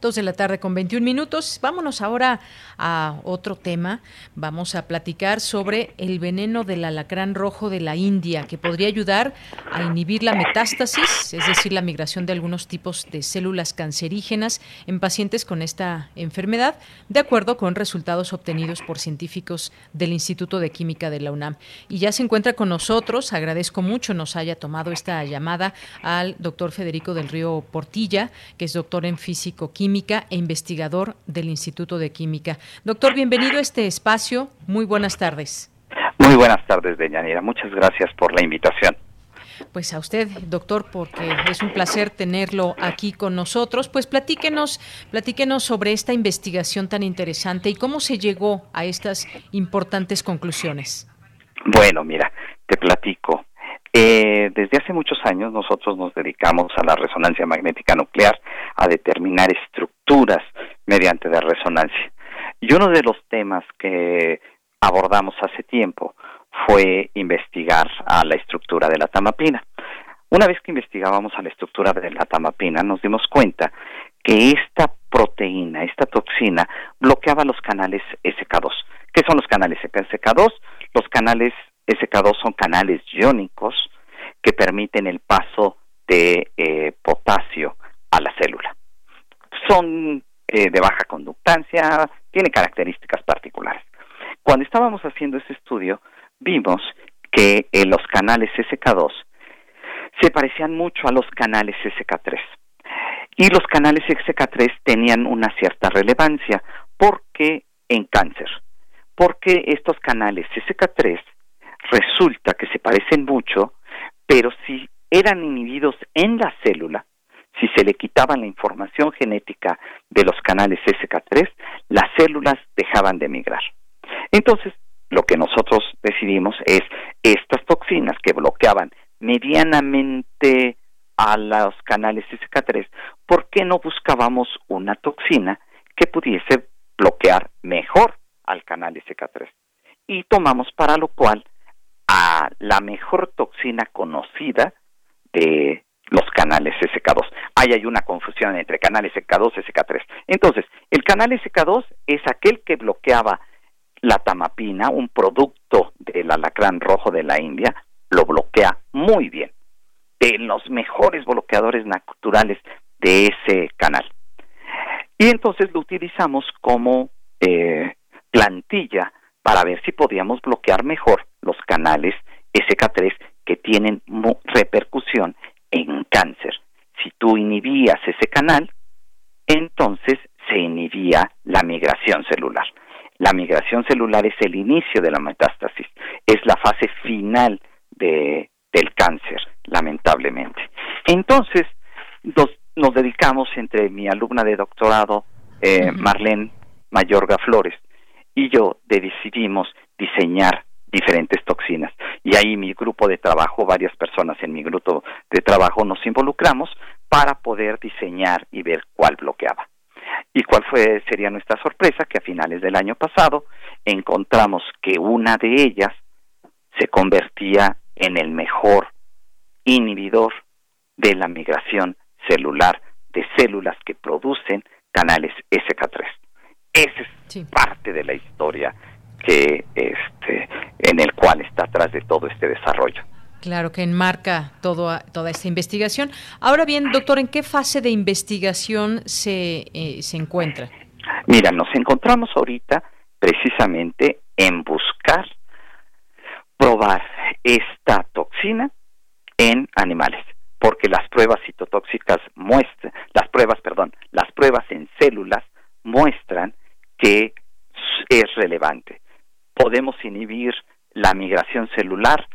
Dos de la tarde con 21 minutos. Vámonos ahora a otro tema. Vamos a platicar sobre el veneno del alacrán rojo de la India, que podría ayudar a inhibir la metástasis, es decir, la migración de algunos tipos de células cancerígenas en pacientes con esta enfermedad, de acuerdo con resultados obtenidos por científicos del Instituto de Química de la UNAM. Y ya se encuentra con nosotros, agradezco mucho nos haya tomado esta llamada al doctor Federico del Río Portilla, que es doctor en físico-química e investigador del Instituto de Química. Doctor, bienvenido a este espacio. Muy buenas tardes. Muy buenas tardes, Deñanira. Muchas gracias por la invitación. Pues a usted, doctor, porque es un placer tenerlo aquí con nosotros. Pues platíquenos, platíquenos sobre esta investigación tan interesante y cómo se llegó a estas importantes conclusiones. Bueno, mira, te platico. Eh, desde hace muchos años nosotros nos dedicamos a la resonancia magnética nuclear, a determinar estructuras mediante la resonancia. Y uno de los temas que abordamos hace tiempo fue investigar a la estructura de la tamapina. Una vez que investigábamos a la estructura de la tamapina, nos dimos cuenta que esta proteína, esta toxina, bloqueaba los canales SK2. ¿Qué son los canales SK2? Los canales SK2 son canales iónicos que permiten el paso de eh, potasio a la célula. Son eh, de baja conductancia, tienen características particulares. Cuando estábamos haciendo ese estudio, vimos que eh, los canales SK2 se parecían mucho a los canales SK3. Y los canales SK3 tenían una cierta relevancia porque en cáncer, porque estos canales SK3 resulta que se parecen mucho, pero si eran inhibidos en la célula, si se le quitaba la información genética de los canales SK3, las células dejaban de migrar. Entonces, lo que nosotros decidimos es estas toxinas que bloqueaban medianamente a los canales SK3, ¿por qué no buscábamos una toxina que pudiese bloquear mejor al canal SK3? Y tomamos para lo cual a la mejor toxina conocida de los canales SK2. Ahí hay una confusión entre canales SK2 y SK3. Entonces, el canal SK2 es aquel que bloqueaba la tamapina, un producto del alacrán rojo de la India, lo bloquea muy bien. De los mejores bloqueadores naturales de ese canal. Y entonces lo utilizamos como eh, plantilla para ver si podíamos bloquear mejor los canales SK3 que tienen repercusión en cáncer. Si tú inhibías ese canal, entonces se inhibía la migración celular. La migración celular es el inicio de la metástasis, es la fase final de, del cáncer, lamentablemente. Entonces, nos, nos dedicamos entre mi alumna de doctorado, eh, Marlene Mayorga Flores, y yo decidimos diseñar diferentes toxinas. Y ahí mi grupo de trabajo, varias personas en mi grupo de trabajo nos involucramos para poder diseñar y ver cuál bloqueaba. ¿Y cuál fue sería nuestra sorpresa? Que a finales del año pasado encontramos que una de ellas se convertía en el mejor inhibidor de la migración celular de células que producen canales SK3. Esa es parte de la historia que este en el cual está atrás de todo este desarrollo. Claro, que enmarca todo, toda esta investigación. Ahora bien, doctor, ¿en qué fase de investigación se, eh, se encuentra? Mira, nos encontramos ahorita precisamente en buscar probar esta toxina en animales, porque las pruebas citotóxicas muestran, las pruebas, perdón, las pruebas en células muestran que es relevante podemos inhibir la migración celular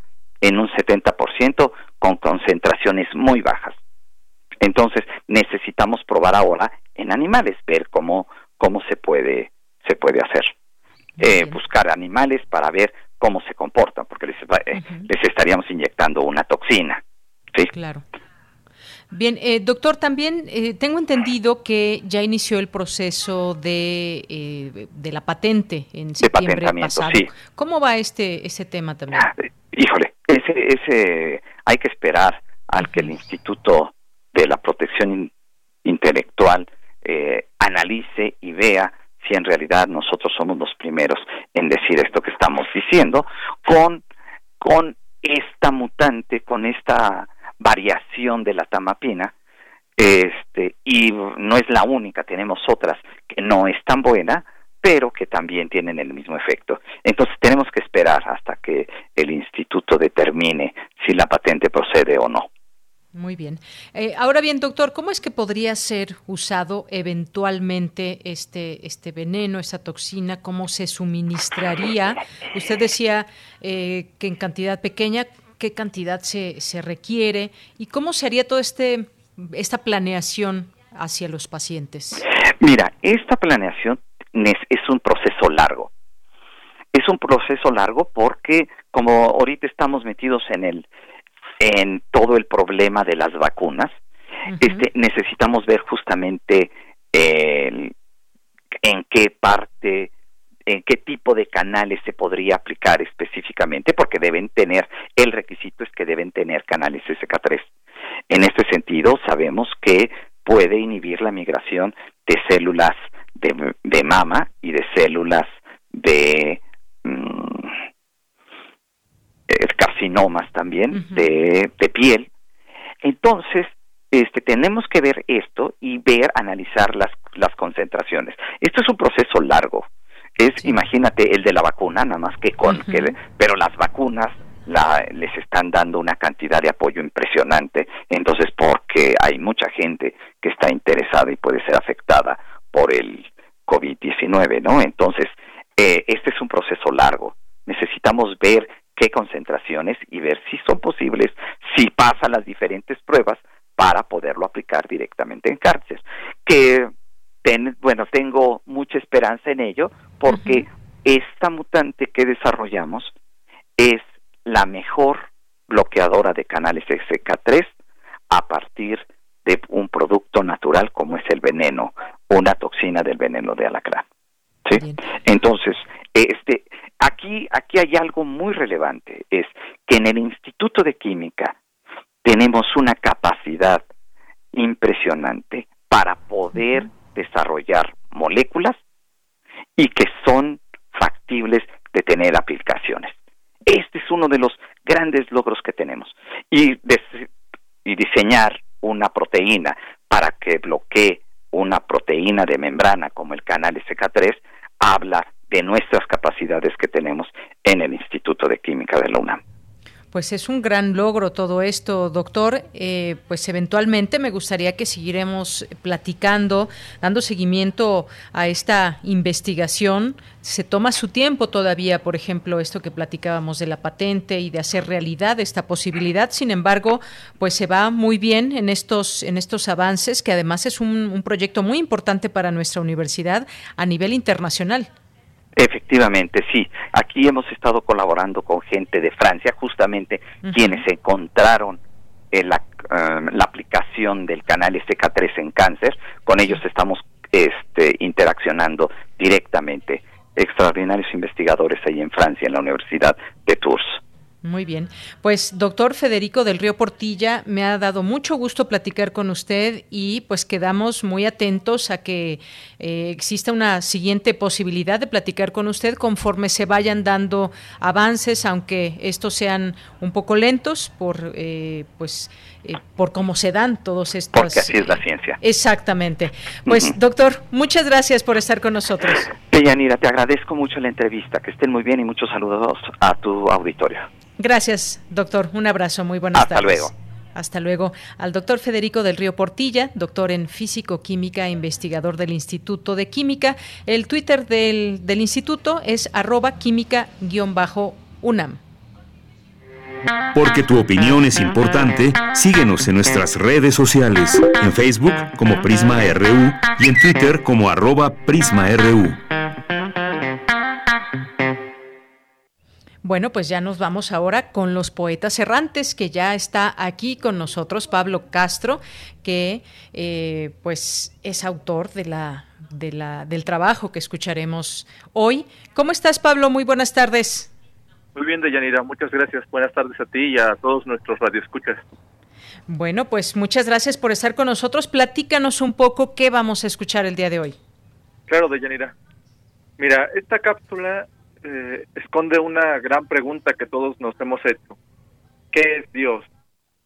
en un 70% con concentraciones muy bajas. Entonces necesitamos probar ahora en animales, ver cómo, cómo se puede, se puede hacer. Eh, buscar animales para ver cómo se comportan, porque les, eh, les estaríamos inyectando una toxina. ¿sí? Claro. Bien, eh, doctor, también eh, tengo entendido que ya inició el proceso de, eh, de la patente en septiembre pasado. ¿Cómo va este ese tema también? Ah, híjole, ese, ese hay que esperar al que el Instituto de la Protección Intelectual analice y vea si en realidad nosotros somos los primeros en decir esto que estamos diciendo con con esta mutante, con esta variación de la tamapina, este, y no es la única, tenemos otras que no es tan buena, pero que también tienen el mismo efecto. Entonces tenemos que esperar hasta que el instituto determine si la patente procede o no. Muy bien. Eh, ahora bien, doctor, ¿cómo es que podría ser usado eventualmente este, este veneno, esta toxina? ¿Cómo se suministraría? Usted decía eh, que en cantidad pequeña, qué cantidad se, se requiere y cómo sería toda este, esta planeación hacia los pacientes. Mira, esta planeación es, es un proceso largo. Es un proceso largo porque como ahorita estamos metidos en el en todo el problema de las vacunas, este, necesitamos ver justamente el, en qué parte en qué tipo de canales se podría aplicar específicamente, porque deben tener, el requisito es que deben tener canales SK3. En este sentido, sabemos que puede inhibir la migración de células de, mama y de células de mm, eh, carcinomas también de, de piel. Entonces, este, tenemos que ver esto y ver, analizar las, las concentraciones. Esto es un proceso largo es, imagínate, el de la vacuna, nada más que con, pero las vacunas la, les están dando una cantidad de apoyo impresionante, entonces porque hay mucha gente que está interesada y puede ser afectada por el COVID-19, ¿no? Entonces, eh, este es un proceso largo. Necesitamos ver qué concentraciones y ver si son posibles, si pasan las diferentes pruebas para poderlo aplicar directamente en cáncer. Que bueno, tengo mucha esperanza en ello porque esta mutante que desarrollamos es la mejor bloqueadora de canales SK3 a partir de un producto natural como es el veneno, una toxina del veneno de alacrán. ¿sí? Entonces, este, aquí, aquí hay algo muy relevante, es que en el Instituto de Química tenemos una capacidad impresionante para poder desarrollar moléculas y que son factibles de tener aplicaciones. Este es uno de los grandes logros que tenemos. Y, y diseñar una proteína para que bloquee una proteína de membrana como el canal SK3 habla de nuestras capacidades que tenemos en el Instituto de Química de la UNAM. Pues es un gran logro todo esto, doctor. Eh, pues eventualmente me gustaría que siguiéramos platicando, dando seguimiento a esta investigación. Se toma su tiempo todavía, por ejemplo, esto que platicábamos de la patente y de hacer realidad esta posibilidad. Sin embargo, pues se va muy bien en estos, en estos avances, que además es un, un proyecto muy importante para nuestra universidad a nivel internacional. Efectivamente, sí. Aquí hemos estado colaborando con gente de Francia, justamente quienes encontraron eh, la, um, la, aplicación del canal SK3 en cáncer. Con ellos estamos este, interaccionando directamente. Extraordinarios investigadores ahí en Francia, en la Universidad de Tours. Muy bien. Pues doctor Federico del Río Portilla, me ha dado mucho gusto platicar con usted y pues quedamos muy atentos a que eh, exista una siguiente posibilidad de platicar con usted conforme se vayan dando avances, aunque estos sean un poco lentos por eh, pues eh, por cómo se dan todos estos. Porque así es la ciencia. Exactamente. Pues doctor, muchas gracias por estar con nosotros. Deyanira, te agradezco mucho la entrevista. Que estén muy bien y muchos saludos a tu auditorio. Gracias, doctor. Un abrazo. Muy buenas Hasta tardes. luego. Hasta luego. Al doctor Federico del Río Portilla, doctor en Físico-Química, investigador del Instituto de Química. El Twitter del, del instituto es arroba química-unam. Porque tu opinión es importante, síguenos en nuestras redes sociales, en Facebook como Prisma RU y en Twitter como arroba PrismaRU. Bueno, pues ya nos vamos ahora con los poetas errantes, que ya está aquí con nosotros Pablo Castro, que eh, pues es autor de la, de la, del trabajo que escucharemos hoy. ¿Cómo estás, Pablo? Muy buenas tardes. Muy bien, Deyanira, muchas gracias. Buenas tardes a ti y a todos nuestros radioescuchas. Bueno, pues muchas gracias por estar con nosotros. Platícanos un poco qué vamos a escuchar el día de hoy. Claro, Deyanira. Mira, esta cápsula eh, esconde una gran pregunta que todos nos hemos hecho. ¿Qué es Dios?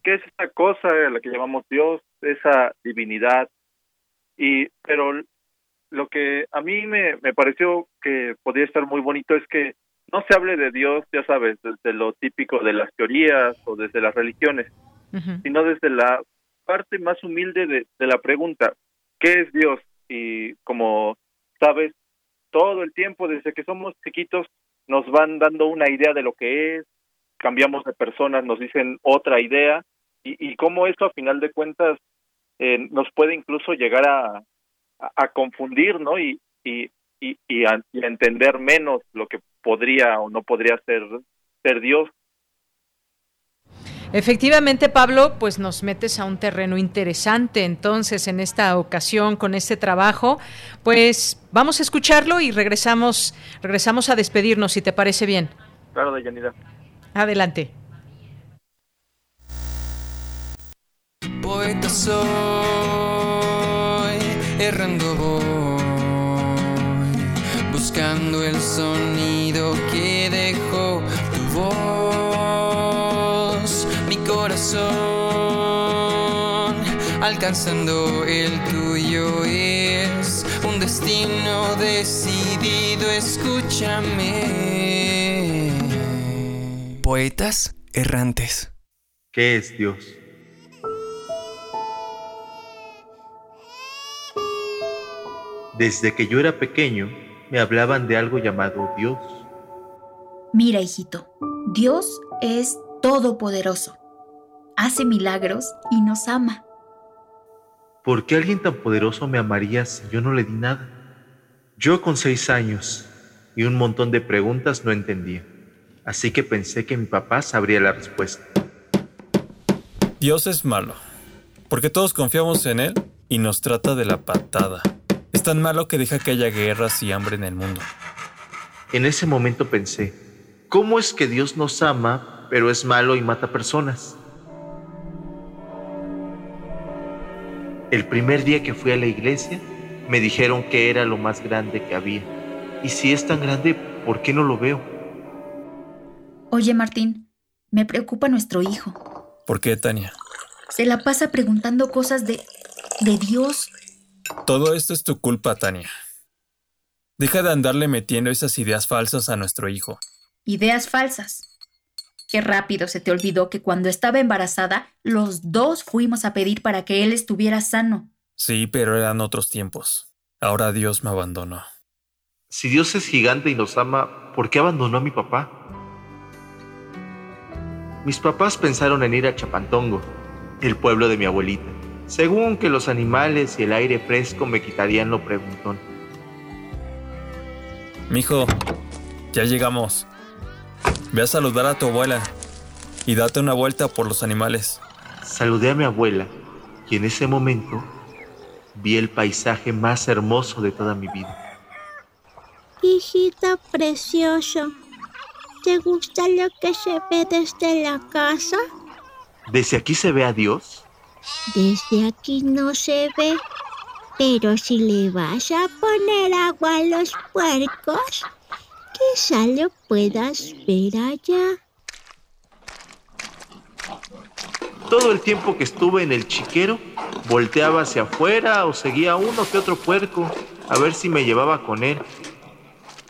¿Qué es esa cosa a la que llamamos Dios, esa divinidad? Y pero lo que a mí me, me pareció que podría estar muy bonito es que no se hable de Dios, ya sabes, desde lo típico de las teorías o desde las religiones, sino desde la parte más humilde de, de la pregunta, ¿qué es Dios? Y como sabes, todo el tiempo, desde que somos chiquitos, nos van dando una idea de lo que es, cambiamos de personas, nos dicen otra idea, y, y cómo eso a final de cuentas eh, nos puede incluso llegar a, confundir, ¿no? Y, y, y, y, a, y a entender menos lo que podría o no podría ser, ser Dios. Efectivamente, Pablo, pues nos metes a un terreno interesante entonces en esta ocasión con este trabajo. Pues vamos a escucharlo y regresamos, regresamos a despedirnos, si te parece bien. Claro, Deyanira. Adelante. Poeta soy, errando voy, buscando el sonido que corazón, alcanzando el tuyo es un destino decidido, escúchame. Poetas errantes. ¿Qué es Dios? Desde que yo era pequeño, me hablaban de algo llamado Dios. Mira, hijito, Dios es todopoderoso. Hace milagros y nos ama. ¿Por qué alguien tan poderoso me amaría si yo no le di nada? Yo con seis años y un montón de preguntas no entendía. Así que pensé que mi papá sabría la respuesta. Dios es malo, porque todos confiamos en Él y nos trata de la patada. Es tan malo que deja que haya guerras y hambre en el mundo. En ese momento pensé, ¿cómo es que Dios nos ama, pero es malo y mata personas? El primer día que fui a la iglesia, me dijeron que era lo más grande que había. Y si es tan grande, ¿por qué no lo veo? Oye, Martín, me preocupa nuestro hijo. ¿Por qué, Tania? Se la pasa preguntando cosas de... de Dios. Todo esto es tu culpa, Tania. Deja de andarle metiendo esas ideas falsas a nuestro hijo. Ideas falsas. Qué rápido se te olvidó que cuando estaba embarazada, los dos fuimos a pedir para que él estuviera sano. Sí, pero eran otros tiempos. Ahora Dios me abandonó. Si Dios es gigante y nos ama, ¿por qué abandonó a mi papá? Mis papás pensaron en ir a Chapantongo, el pueblo de mi abuelita, según que los animales y el aire fresco me quitarían lo preguntón. Mijo, ya llegamos. Ve a saludar a tu abuela y date una vuelta por los animales. Saludé a mi abuela y en ese momento vi el paisaje más hermoso de toda mi vida. Hijita precioso, ¿te gusta lo que se ve desde la casa? ¿Desde aquí se ve a Dios? Desde aquí no se ve, pero si le vas a poner agua a los puercos, Quizá lo puedas ver allá. Todo el tiempo que estuve en el chiquero, volteaba hacia afuera o seguía uno que otro puerco a ver si me llevaba con él.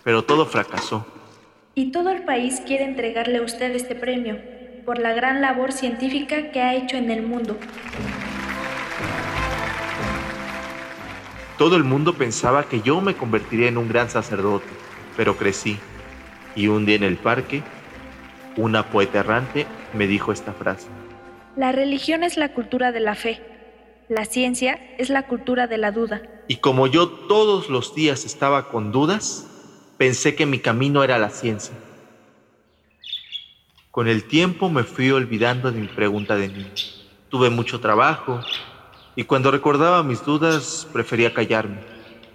Pero todo fracasó. Y todo el país quiere entregarle a usted este premio por la gran labor científica que ha hecho en el mundo. Todo el mundo pensaba que yo me convertiría en un gran sacerdote pero crecí. Y un día en el parque, una poeta errante me dijo esta frase. La religión es la cultura de la fe. La ciencia es la cultura de la duda. Y como yo todos los días estaba con dudas, pensé que mi camino era la ciencia. Con el tiempo me fui olvidando de mi pregunta de niño. Tuve mucho trabajo y cuando recordaba mis dudas prefería callarme,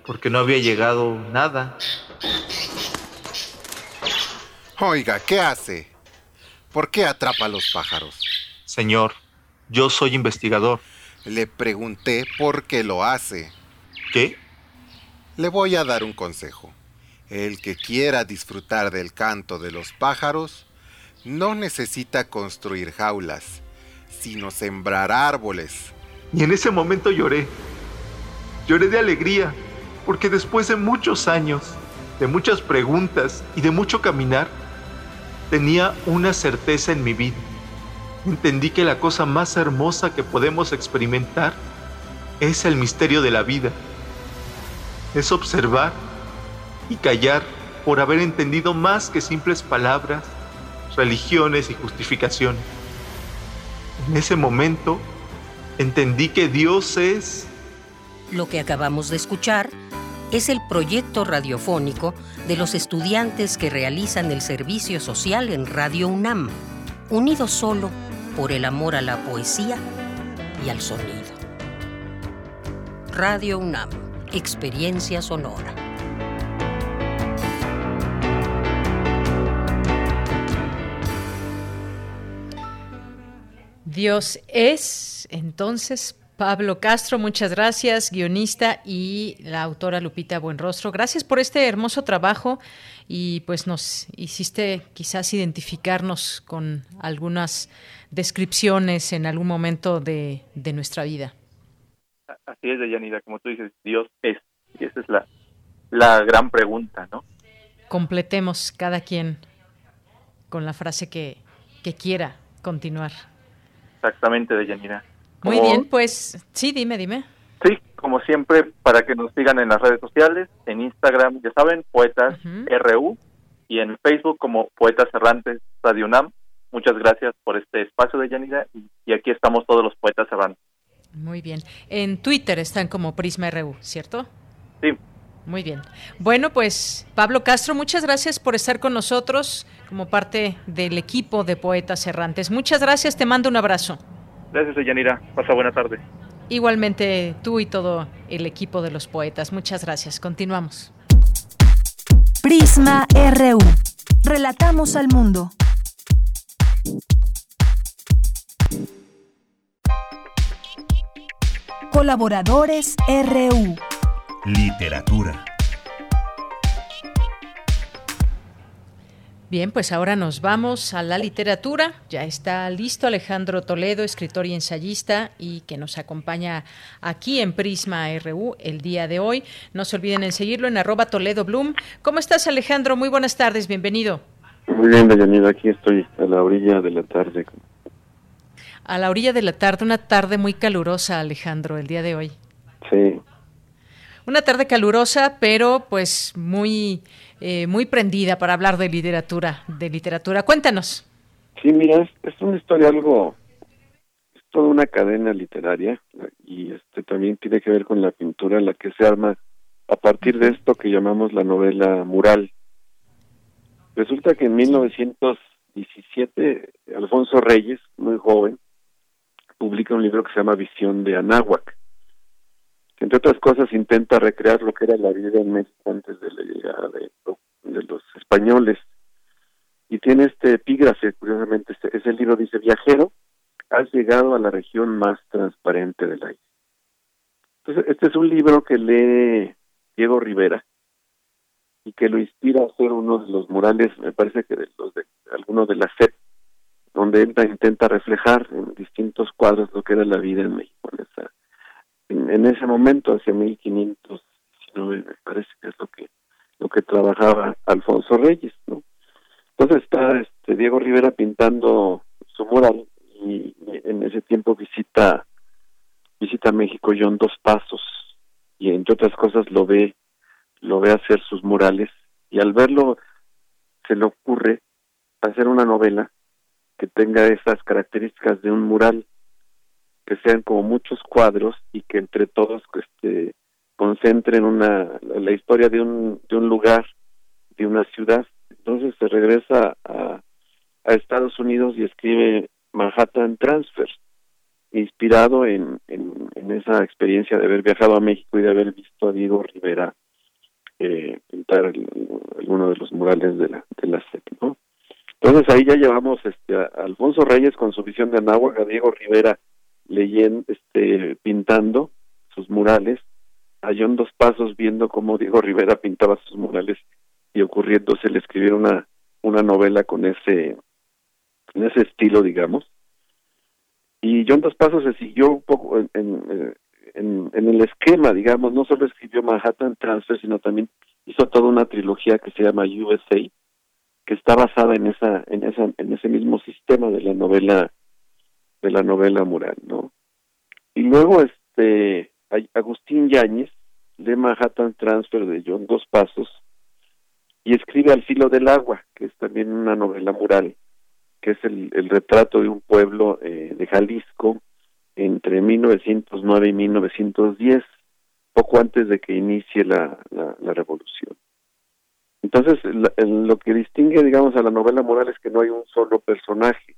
porque no había llegado nada Oiga, ¿qué hace? ¿Por qué atrapa a los pájaros? Señor, yo soy investigador. Le pregunté por qué lo hace. ¿Qué? Le voy a dar un consejo. El que quiera disfrutar del canto de los pájaros no necesita construir jaulas, sino sembrar árboles. Y en ese momento lloré. Lloré de alegría, porque después de muchos años, de muchas preguntas y de mucho caminar, tenía una certeza en mi vida. Entendí que la cosa más hermosa que podemos experimentar es el misterio de la vida. Es observar y callar por haber entendido más que simples palabras, religiones y justificaciones. En ese momento entendí que Dios es... Lo que acabamos de escuchar es el proyecto radiofónico de los estudiantes que realizan el servicio social en Radio UNAM, unidos solo por el amor a la poesía y al sonido. Radio UNAM, experiencia sonora. Dios es entonces Pablo Castro, muchas gracias, guionista y la autora Lupita Buenrostro. Gracias por este hermoso trabajo y pues nos hiciste quizás identificarnos con algunas descripciones en algún momento de, nuestra vida. Así es, Deyanira, como tú dices, Dios es. Y esa es la, la gran pregunta, ¿no? Completemos cada quien con la frase que, que quiera continuar. Exactamente, Deyanira. Muy bien, pues sí, dime, dime. Sí, como siempre, para que nos sigan en las redes sociales, en Instagram, ya saben, Poetas RU, y en Facebook como Poetas Errantes Radio UNAM. Muchas gracias por este espacio de Yanira y, aquí estamos todos los Poetas Errantes. Muy bien. En Twitter están como Prisma RU, ¿cierto? Sí, Muy bien. Bueno, pues Pablo Castro, muchas gracias por estar con nosotros como parte del equipo de Poetas Errantes. Muchas gracias, te mando un abrazo. Gracias, Yanira. Pasa buena tarde. Igualmente tú y todo el equipo de los poetas. Muchas gracias. Continuamos. Prisma RU. Relatamos al mundo. Colaboradores RU. Literatura. Bien, pues ahora nos vamos a la literatura. Ya está listo Alejandro Toledo, escritor y ensayista, y que nos acompaña aquí en Prisma RU el día de hoy. No se olviden en seguirlo en arroba Toledo Bloom. ¿Cómo estás, Alejandro? Muy buenas tardes, bienvenido. Muy bien, Dayanida, aquí estoy a la orilla de la tarde. A la orilla de la tarde, una tarde muy calurosa, Alejandro, el día de hoy. Sí. Una tarde calurosa, pero pues muy eh, muy prendida para hablar de literatura, de literatura. Cuéntanos. Sí, mira, es, una historia algo, es toda una cadena literaria y este también tiene que ver con la pintura, la que se arma a partir de esto que llamamos la novela mural. Resulta que en 1917 Alfonso Reyes, muy joven, publica un libro que se llama Visión de Anáhuac entre otras cosas intenta recrear lo que era la vida en México antes de la llegada de, los españoles. Y tiene este epígrafe, curiosamente, este, ese libro dice, viajero, has llegado a la región más transparente del aire. Entonces, este es un libro que lee Diego Rivera y que lo inspira a hacer uno de los murales, me parece que de los de algunos de la SEP, donde él intenta reflejar en distintos cuadros lo que era la vida en México en esa en, ese momento, hacia 1519, me parece que es lo que lo que trabajaba Alfonso Reyes, ¿no? Entonces está este Diego Rivera pintando su mural y en ese tiempo visita visita México John Dos Pasos y entre otras cosas lo ve lo ve hacer sus murales y al verlo se le ocurre hacer una novela que tenga esas características de un mural que sean como muchos cuadros y que entre todos este, concentren una la historia de un de un lugar de una ciudad entonces se regresa a, a Estados Unidos y escribe Manhattan Transfer inspirado en, en, esa experiencia de haber viajado a México y de haber visto a Diego Rivera eh, pintar alguno de los murales de la de la SEP, ¿no? Entonces ahí ya llevamos este a Alfonso Reyes con su visión de Anáhuac, a Diego Rivera leyendo, este, pintando sus murales, a John Dos Pasos viendo cómo Diego Rivera pintaba sus murales y ocurriéndose le escribir una, una novela con ese, en ese estilo, digamos. Y John Dos Pasos se siguió un poco en, en, en, en el esquema, digamos, no solo escribió Manhattan Transfer, sino también hizo toda una trilogía que se llama USA, que está basada en esa, en esa, en ese mismo sistema de la novela de la novela mural, ¿no? Y luego este Agustín Yáñez lee Manhattan Transfer de John Dos Pasos y escribe Al filo del agua, que es también una novela mural, que es el, retrato de un pueblo eh, de Jalisco entre 1909 y 1910, poco antes de que inicie la, la, revolución. Entonces, lo que distingue, digamos, a la novela mural es que no hay un solo personaje,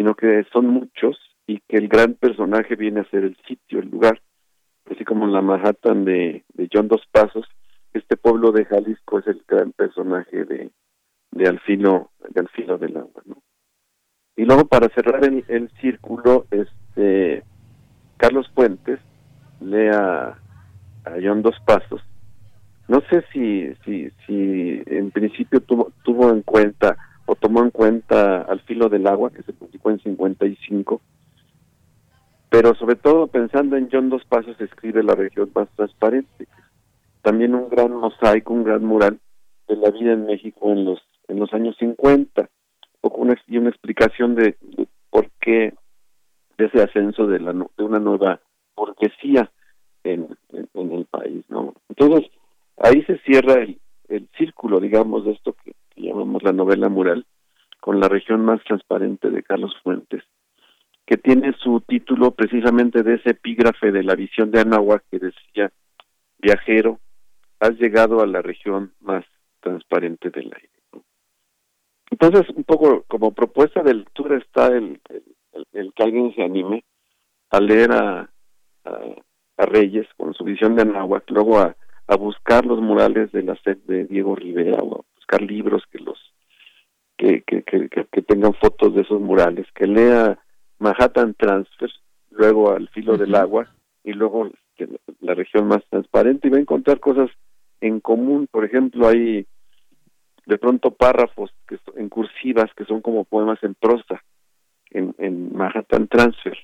sino que son muchos y que el gran personaje viene a ser el sitio, el lugar, así como en la Manhattan de, de John Dos Pasos, este pueblo de Jalisco es el gran personaje de, de del agua, ¿no? Y luego para cerrar el, el círculo, este Carlos Puentes lee a, a John Dos Pasos. No sé si, si, si en principio tuvo, tuvo en cuenta o tomó en cuenta Al filo del agua, que se publicó en 55, pero sobre todo pensando en John Dos Pasos escribe La región más transparente, también un gran mosaico, un gran mural de la vida en México en los en los años 50, poco una, y una explicación de, por qué de ese ascenso de, la, de una nueva burguesía en, en, el país, ¿no? Entonces, ahí se cierra el, el círculo, digamos, de esto que, llamamos la novela mural, con la región más transparente de Carlos Fuentes, que tiene su título precisamente de ese epígrafe de la visión de Anáhuac que decía, viajero, has llegado a la región más transparente del aire. Entonces, un poco como propuesta de lectura está el, el, que alguien se anime a leer a, a, Reyes con su visión de Anáhuac, luego a, a buscar los murales de la sed de Diego Rivera o a buscar libros que los que, que, que, que tengan fotos de esos murales, que lea Manhattan Transfer, luego al filo del agua y luego la región más transparente y va a encontrar cosas en común, por ejemplo, hay de pronto párrafos que en cursivas que son como poemas en prosa en, en Manhattan Transfer.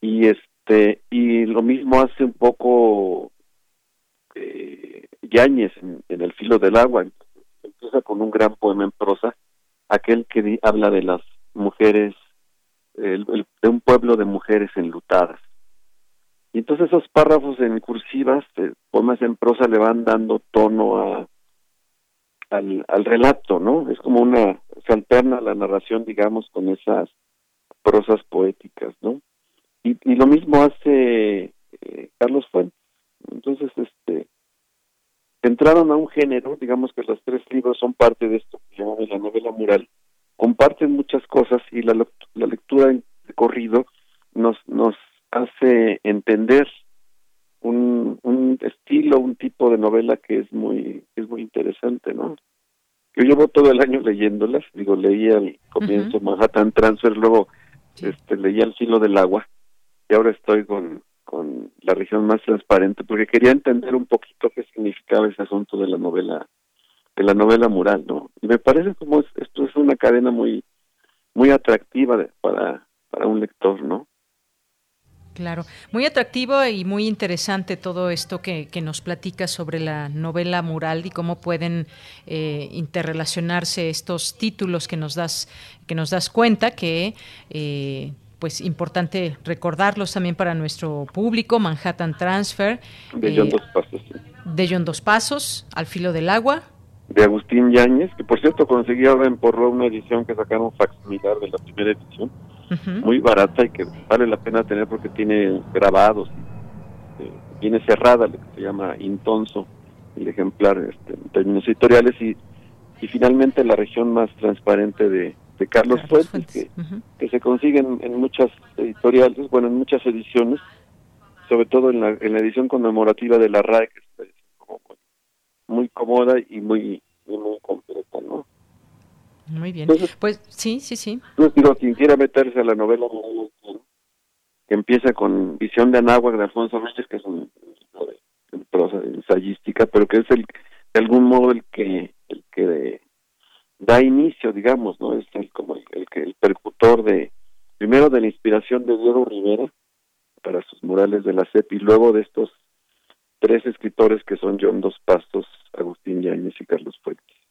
Y este y lo mismo hace un poco eh, Yáñez en, el filo del agua empieza con un gran poema en prosa aquel que habla de las mujeres de un pueblo de mujeres enlutadas y entonces esos párrafos en cursivas eh, poemas en prosa le van dando tono al, relato, ¿no? Es como una, se alterna la narración, digamos, con esas prosas poéticas, ¿no? Y, y lo mismo hace eh, Carlos Fuentes. Entonces, este, entraron a un género, digamos que los tres libros son parte de esto que llamamos la novela mural, comparten muchas cosas y la, la lectura de corrido nos, nos hace entender un, un estilo, un tipo de novela que es muy, es muy interesante, ¿no? Yo llevo todo el año leyéndolas, digo, leía al comienzo Manhattan Transfer, luego este, leía El filo del agua, y ahora estoy con, con la región más transparente, porque quería entender un poquito qué significaba ese asunto de la novela, de la novela mural, ¿no? Y me parece como esto es una cadena muy, muy atractiva para, para un lector, ¿no? Claro, muy atractivo y muy interesante todo esto que, nos platica sobre la novela mural y cómo pueden eh, interrelacionarse estos títulos que nos das que nos das cuenta que eh, pues importante recordarlos también para nuestro público. Manhattan Transfer de John eh, Dos Pasos de John Dos Pasos al filo del agua. De Agustín Yáñez que por cierto conseguí ahora en Porro una edición que sacaron facsimilar de la primera edición. Muy barata y que vale la pena tener porque tiene grabados, eh, viene cerrada, lo que se llama intonso, el ejemplar este, en términos editoriales. Y, y finalmente la región más transparente de, de Carlos, Fuentes, que, que, se consiguen en muchas editoriales, bueno, en muchas ediciones, sobre todo en la, en la edición conmemorativa de la RAE, que es muy cómoda y muy, muy completa, ¿no? Muy bien. pues sí, sí, sí. Entonces, digo, quien quiera meterse a la novela que empieza con Visión de Anáhuac de Alfonso Reyes, que es un prosa ensayística, pero que es el de algún modo el que el que da inicio, digamos, ¿no? Es el, como el, el, percutor de primero de la inspiración de Diego Rivera para sus murales de la CEP y luego de estos tres escritores que son John Dos Pastos, Agustín Yáñez y Carlos Fuentes.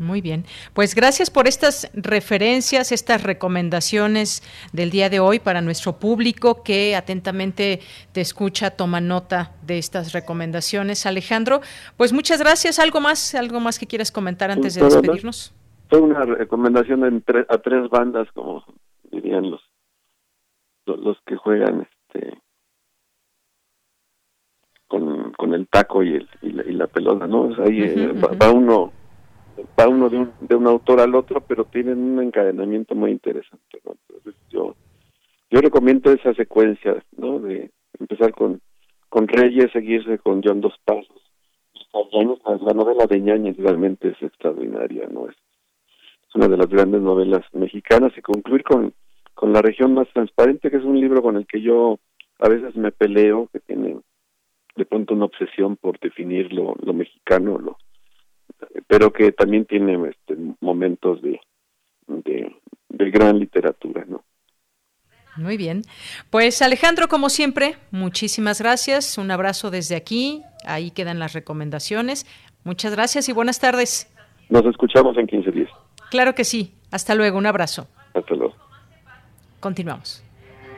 Muy bien. Pues gracias por estas referencias, estas recomendaciones del día de hoy para nuestro público que atentamente te escucha, toma nota de estas recomendaciones. Alejandro, pues muchas gracias. ¿Algo más, algo más que quieras comentar antes de despedirnos? Fue una recomendación a tres bandas, como dirían los, los que juegan este con, con el taco y, el, y, la, pelota, ¿no? Ahí eh, va uno va uno de un, de un autor al otro, pero tienen un encadenamiento muy interesante. Yo, yo recomiendo esa secuencia, ¿no? De empezar con, con Reyes, seguirse con John Dos Pasos. La novela de Ñañez realmente es extraordinaria, ¿no? Es, es una de las grandes novelas mexicanas y concluir con, con La región más transparente, que es un libro con el que yo a veces me peleo, que tiene de pronto una obsesión por definir lo, lo mexicano, lo, pero que también tiene este, momentos de, de, gran literatura, ¿no? Muy bien. Pues Alejandro, como siempre, muchísimas gracias. Un abrazo desde aquí. Ahí quedan las recomendaciones. Muchas gracias y buenas tardes. Nos escuchamos en 15 días. Claro que sí. Hasta luego. Un abrazo. Hasta luego. Continuamos.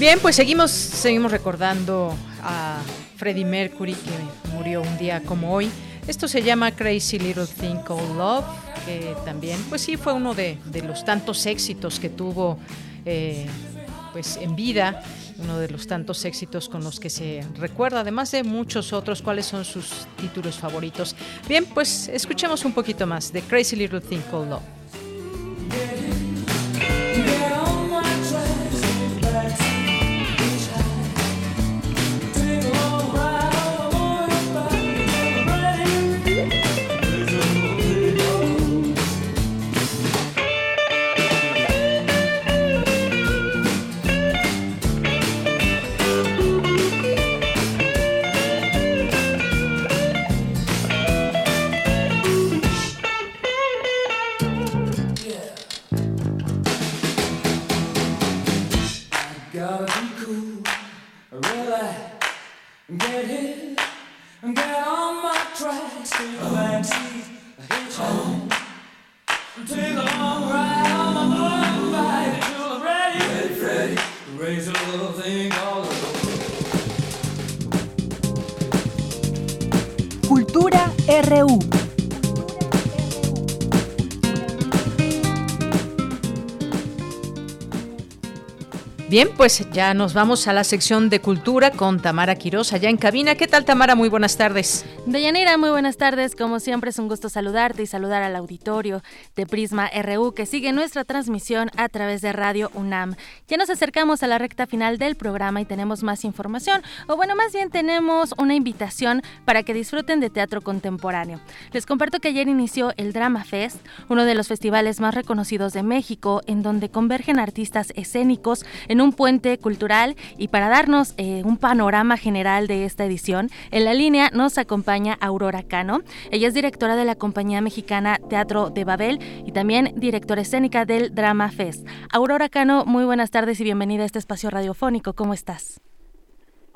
Bien, pues seguimos, seguimos recordando a Freddie Mercury que murió un día como hoy. Esto se llama Crazy Little Thing Called Love, que también, pues sí, fue uno de, los tantos éxitos que tuvo eh, pues en vida, uno de los tantos éxitos con los que se recuerda, además de muchos otros, cuáles son sus títulos favoritos. Bien, pues escuchemos un poquito más de Crazy Little Thing Called Love. Cultura RU. Bien, pues ya nos vamos a la sección de cultura con Tamara Quiroz allá en cabina. ¿Qué tal Tamara? Muy buenas tardes. Deyanira, muy buenas tardes. Como siempre es un gusto saludarte y saludar al auditorio de Prisma RU que sigue nuestra transmisión a través de Radio UNAM. Ya nos acercamos a la recta final del programa y tenemos más información, o bueno, más bien tenemos una invitación para que disfruten de teatro contemporáneo. Les comparto que ayer inició el Drama Fest, uno de los festivales más reconocidos de México, en donde convergen artistas escénicos en un puente cultural y para darnos eh, un panorama general de esta edición, en la línea nos acompaña Aurora Cano. Ella es directora de la compañía mexicana Teatro de Babel y también directora escénica del Drama Fest. Aurora Cano, muy buenas tardes y bienvenida a este espacio radiofónico. ¿Cómo estás?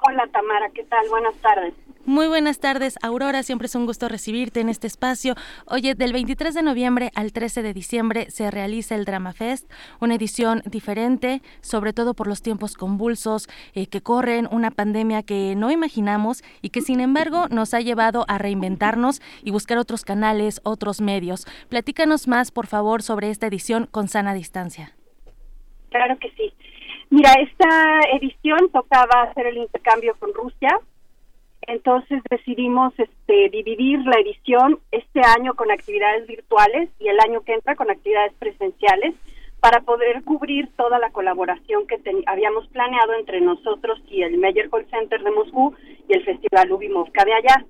Hola Tamara, ¿qué tal? Buenas tardes. Muy buenas tardes, Aurora. Siempre es un gusto recibirte en este espacio. Oye, del 23 de noviembre al 13 de diciembre se realiza el Drama Fest, una edición diferente, sobre todo por los tiempos convulsos eh, que corren, una pandemia que no imaginamos y que sin embargo nos ha llevado a reinventarnos y buscar otros canales, otros medios. Platícanos más, por favor, sobre esta edición con sana distancia. Claro que sí. Mira, esta edición tocaba hacer el intercambio con Rusia entonces decidimos este, dividir la edición este año con actividades virtuales y el año que entra con actividades presenciales para poder cubrir toda la colaboración que habíamos planeado entre nosotros y el Meyer Call Center de Moscú y el Festival Ubimovka de allá.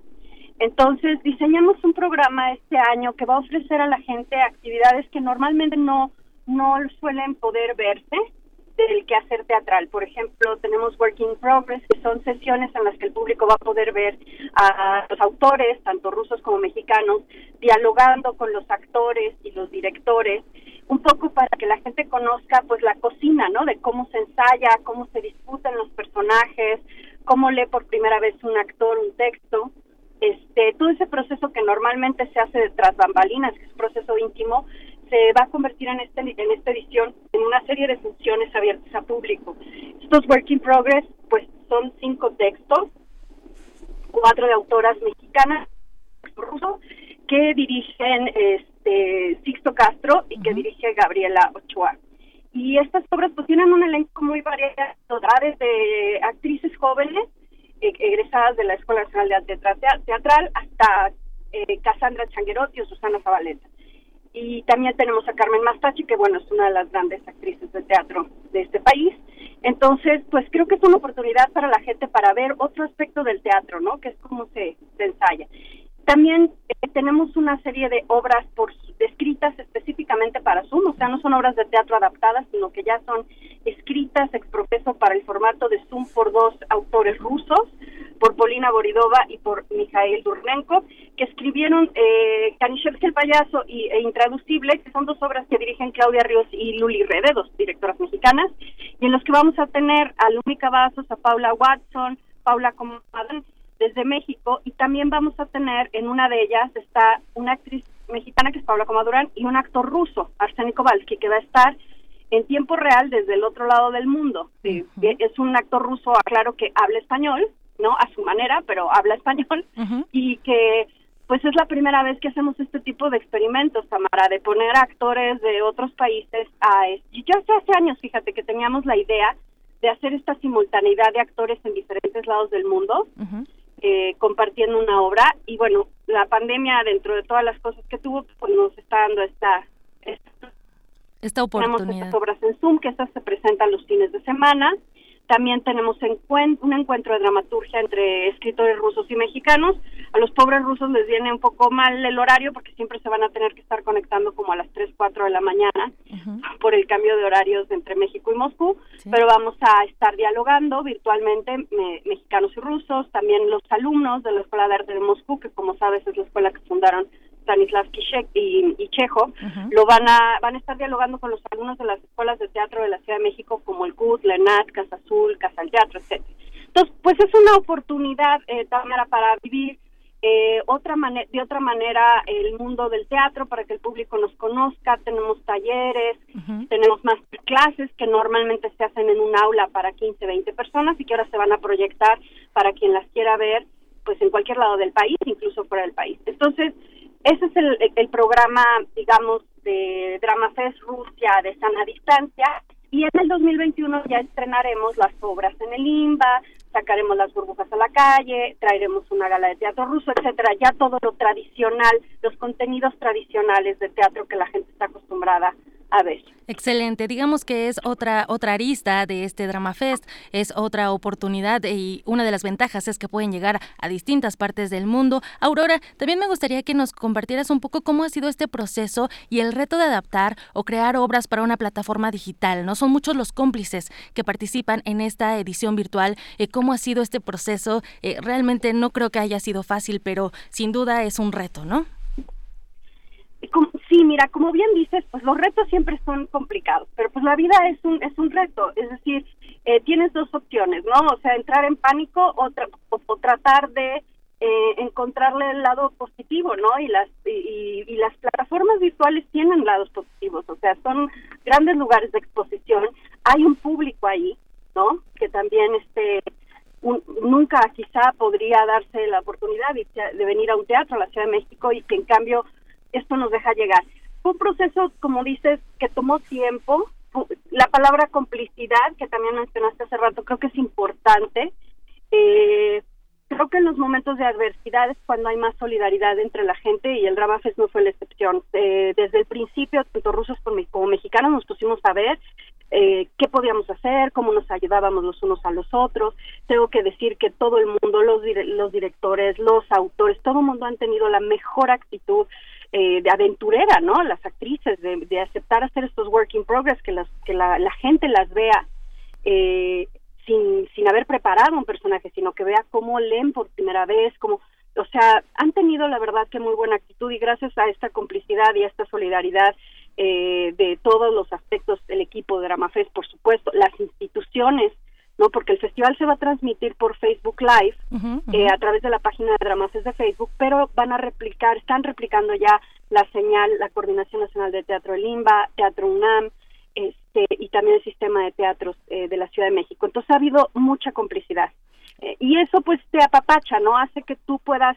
Entonces diseñamos un programa este año que va a ofrecer a la gente actividades que normalmente no, no suelen poder verse del quehacer teatral. Por ejemplo, tenemos Working Progress, que son sesiones en las que el público va a poder ver a los autores, tanto rusos como mexicanos, dialogando con los actores y los directores, un poco para que la gente conozca pues la cocina, ¿no? De cómo se ensaya, cómo se disputan los personajes, cómo lee por primera vez un actor un texto. Este, todo ese proceso que normalmente se hace detrás bambalinas, que es un proceso íntimo, se va a convertir en, este, en esta edición en una serie de funciones abiertas a público. Estos Work in Progress, pues son cinco textos, cuatro de autoras mexicanas, ruso, que dirigen este Sixto Castro y que dirige Gabriela Ochoa. Y estas obras pues tienen un elenco muy variado, desde actrices jóvenes, e-, egresadas de la Escuela Nacional de Arte Teatral, hasta eh, Cassandra Changuerotti o Susana Zabaleta y también tenemos a Carmen Mastachi, que bueno, es una de las grandes actrices de teatro de este país. Entonces, pues creo que es una oportunidad para la gente para ver otro aspecto del teatro, ¿no? Que es cómo se, ensaya. También eh, tenemos una serie de obras por, escritas específicamente para Zoom, o sea, no son obras de teatro adaptadas, sino que ya son escritas exprofeso para el formato de Zoom por dos autores rusos, por Polina Boridova y por Mikhail Durnenko, que escribieron eh, Kanishevsky el payaso y, e Intraducible, que son dos obras que dirigen Claudia Ríos y Luli Rede, dos directoras mexicanas, y en los que vamos a tener a Lumi Cavazos, a Paula Watson, Paula Comadre, desde México y también vamos a tener en una de ellas está una actriz mexicana que es Paula Comadurán y un actor ruso, Arseny Kovalsky, que va a estar en tiempo real desde el otro lado del mundo. Es un actor ruso, aclaro que habla español, ¿no? A su manera, pero habla español. Y que pues es la primera vez que hacemos este tipo de experimentos, Tamara, de poner actores de otros países a... Yo hace, hace años, fíjate, que teníamos la idea de hacer esta simultaneidad de actores en diferentes lados del mundo eh, compartiendo una obra y bueno, la pandemia dentro de todas las cosas que tuvo, pues nos está dando esta, esta, oportunidad. Tenemos estas obras en Zoom, que estas se presentan los fines de semana también tenemos un encuentro de dramaturgia entre escritores rusos y mexicanos. A los pobres rusos les viene un poco mal el horario porque siempre se van a tener que estar conectando como a las 3, 4 de la mañana por el cambio de horarios entre México y Moscú. Pero vamos a estar dialogando virtualmente mexicanos y rusos, también los alumnos de la Escuela de Arte de Moscú, que como sabes es la escuela que fundaron Stanislavski y, y Chejo, lo van a van a estar dialogando con los alumnos de las escuelas de teatro de la Ciudad de México como el CUT, la ENAT, Casa Azul, Casa del Teatro, etcétera. Entonces, pues es una oportunidad, eh, para vivir eh, otra de otra manera el mundo del teatro para que el público nos conozca. Tenemos talleres, tenemos más clases que normalmente se hacen en un aula para 15, 20 personas y que ahora se van a proyectar para quien las quiera ver, pues en cualquier lado del país, incluso fuera del país. Entonces, ese es el, el programa, digamos, de Drama Fest Rusia de sana distancia. Y en el 2021 ya estrenaremos las obras en el IMBA, sacaremos las burbujas a la calle, traeremos una gala de teatro ruso, etcétera, ya todo lo tradicional, los contenidos tradicionales de teatro que la gente está acostumbrada a ver. Excelente, digamos que es otra otra arista de este Drama Fest, es otra oportunidad y una de las ventajas es que pueden llegar a distintas partes del mundo. Aurora, también me gustaría que nos compartieras un poco cómo ha sido este proceso y el reto de adaptar o crear obras para una plataforma digital. No son muchos los cómplices que participan en esta edición virtual. Eh, ¿Cómo ha sido este proceso? Eh, realmente no creo que haya sido fácil, pero sin duda es un reto, ¿no? Sí, mira, como bien dices, pues los retos siempre son complicados, pero pues la vida es un es un reto, es decir, eh, tienes dos opciones, ¿no? O sea, entrar en pánico o, o, tratar de eh, encontrarle el lado positivo, ¿no? Y las y, y, las plataformas virtuales tienen lados positivos, o sea, son grandes lugares de exposición, hay un público ahí, ¿no? Que también este nunca quizá podría darse la oportunidad de, venir a un teatro a la Ciudad de México y que en cambio esto nos deja llegar. Fue un proceso, como dices, que tomó tiempo. La palabra complicidad, que también mencionaste hace rato, creo que es importante. Eh, creo que en los momentos de adversidad es cuando hay más solidaridad entre la gente y el Fest no fue la excepción. Eh, desde el principio, tanto rusos como mexicanos nos pusimos a ver eh, qué podíamos hacer, cómo nos ayudábamos los unos a los otros. Tengo que decir que todo el mundo, los, los directores, los autores, todo el mundo han tenido la mejor actitud eh, de aventurera, ¿no? Las actrices, de, aceptar hacer estos work in progress, que, las, que la, gente las vea eh, sin, sin haber preparado un personaje, sino que vea cómo leen por primera vez, como, o sea, han tenido la verdad que muy buena actitud y gracias a esta complicidad y a esta solidaridad eh, de todos los aspectos equipo de Dramafest, por supuesto, las instituciones ¿no? Porque el festival se va a transmitir por Facebook Live eh, a través de la página de Dramaces de Facebook, pero van a replicar, están replicando ya la señal, la Coordinación Nacional de Teatro Limba, Teatro UNAM, este, y también el sistema de teatros eh, de la Ciudad de México. Entonces ha habido mucha complicidad. Eh, y eso pues te apapacha, ¿no? Hace que tú puedas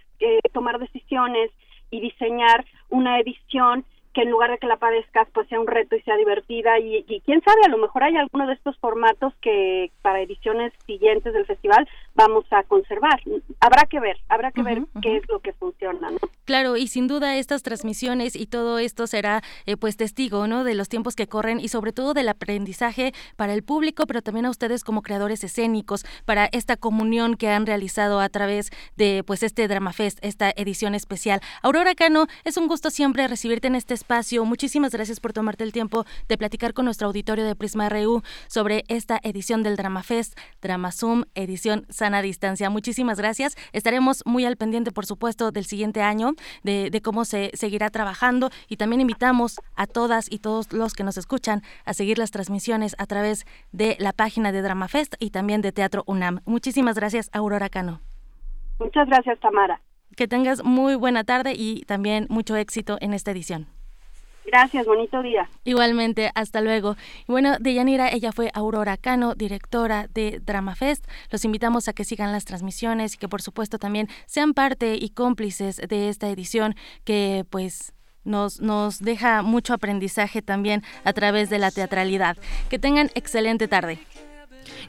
tomar decisiones y diseñar una edición que en lugar de que la padezcas, pues sea un reto y sea divertida. Y, quién sabe, a lo mejor hay alguno de estos formatos que para ediciones siguientes del festival vamos a conservar. Habrá que ver, habrá que ver qué es lo que funciona. ¿no? Claro, y sin duda estas transmisiones y todo esto será eh, pues testigo ¿no? de los tiempos que corren y sobre todo del aprendizaje para el público, pero también a ustedes como creadores escénicos, para esta comunión que han realizado a través de pues este Drama Fest, esta edición especial. Aurora Cano, es un gusto siempre recibirte en este espacio. Muchísimas gracias por tomarte el tiempo de platicar con nuestro auditorio de Prisma RU sobre esta edición del Drama Fest, Drama Zoom, edición sana distancia. Muchísimas gracias. Estaremos muy al pendiente, por supuesto, del siguiente año, de, de cómo se seguirá trabajando y también invitamos a todas y todos los que nos escuchan a seguir las transmisiones a través de la página de Drama Fest y también de Teatro UNAM. Muchísimas gracias, Aurora Cano. Muchas gracias, Tamara. Que tengas muy buena tarde y también mucho éxito en esta edición. Gracias, bonito día. Igualmente, hasta luego. Bueno, de Yanira, ella fue Aurora Cano, directora de Drama Fest. Los invitamos a que sigan las transmisiones y que por supuesto también sean parte y cómplices de esta edición que pues nos, nos deja mucho aprendizaje también a través de la teatralidad. Que tengan excelente tarde.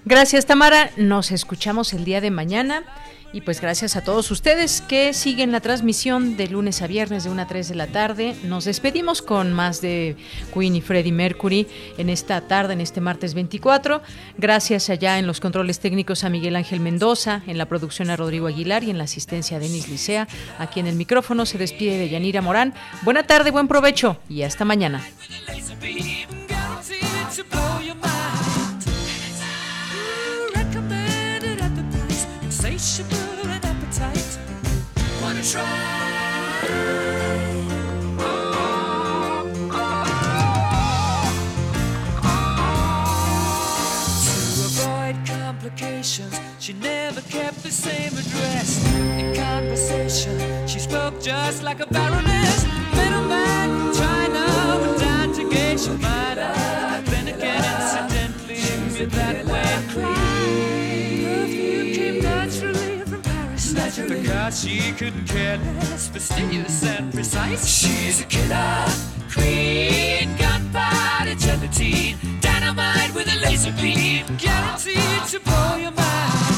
Gracias, Tamara. Nos escuchamos el día de mañana. Y pues gracias a todos ustedes que siguen la transmisión de lunes a viernes de 1 a 3 de la tarde. Nos despedimos con más de Queen y Freddie Mercury en esta tarde, en este martes 24. Gracias allá en los controles técnicos a Miguel Ángel Mendoza, en la producción a Rodrigo Aguilar y en la asistencia a Denis Licea. Aquí en el micrófono se despide de Yanira Morán. Buena tarde, buen provecho y hasta mañana. To avoid complications, she never kept the same address. In conversation, she spoke just like a baroness. Middleman China went down to Geisha Minor. Then again, incidentally, with that way Naturally. Because she couldn't less, fastidious and precise. She's a killer queen, gunpowder gelatine, dynamite with a laser beam, guaranteed to blow your mind.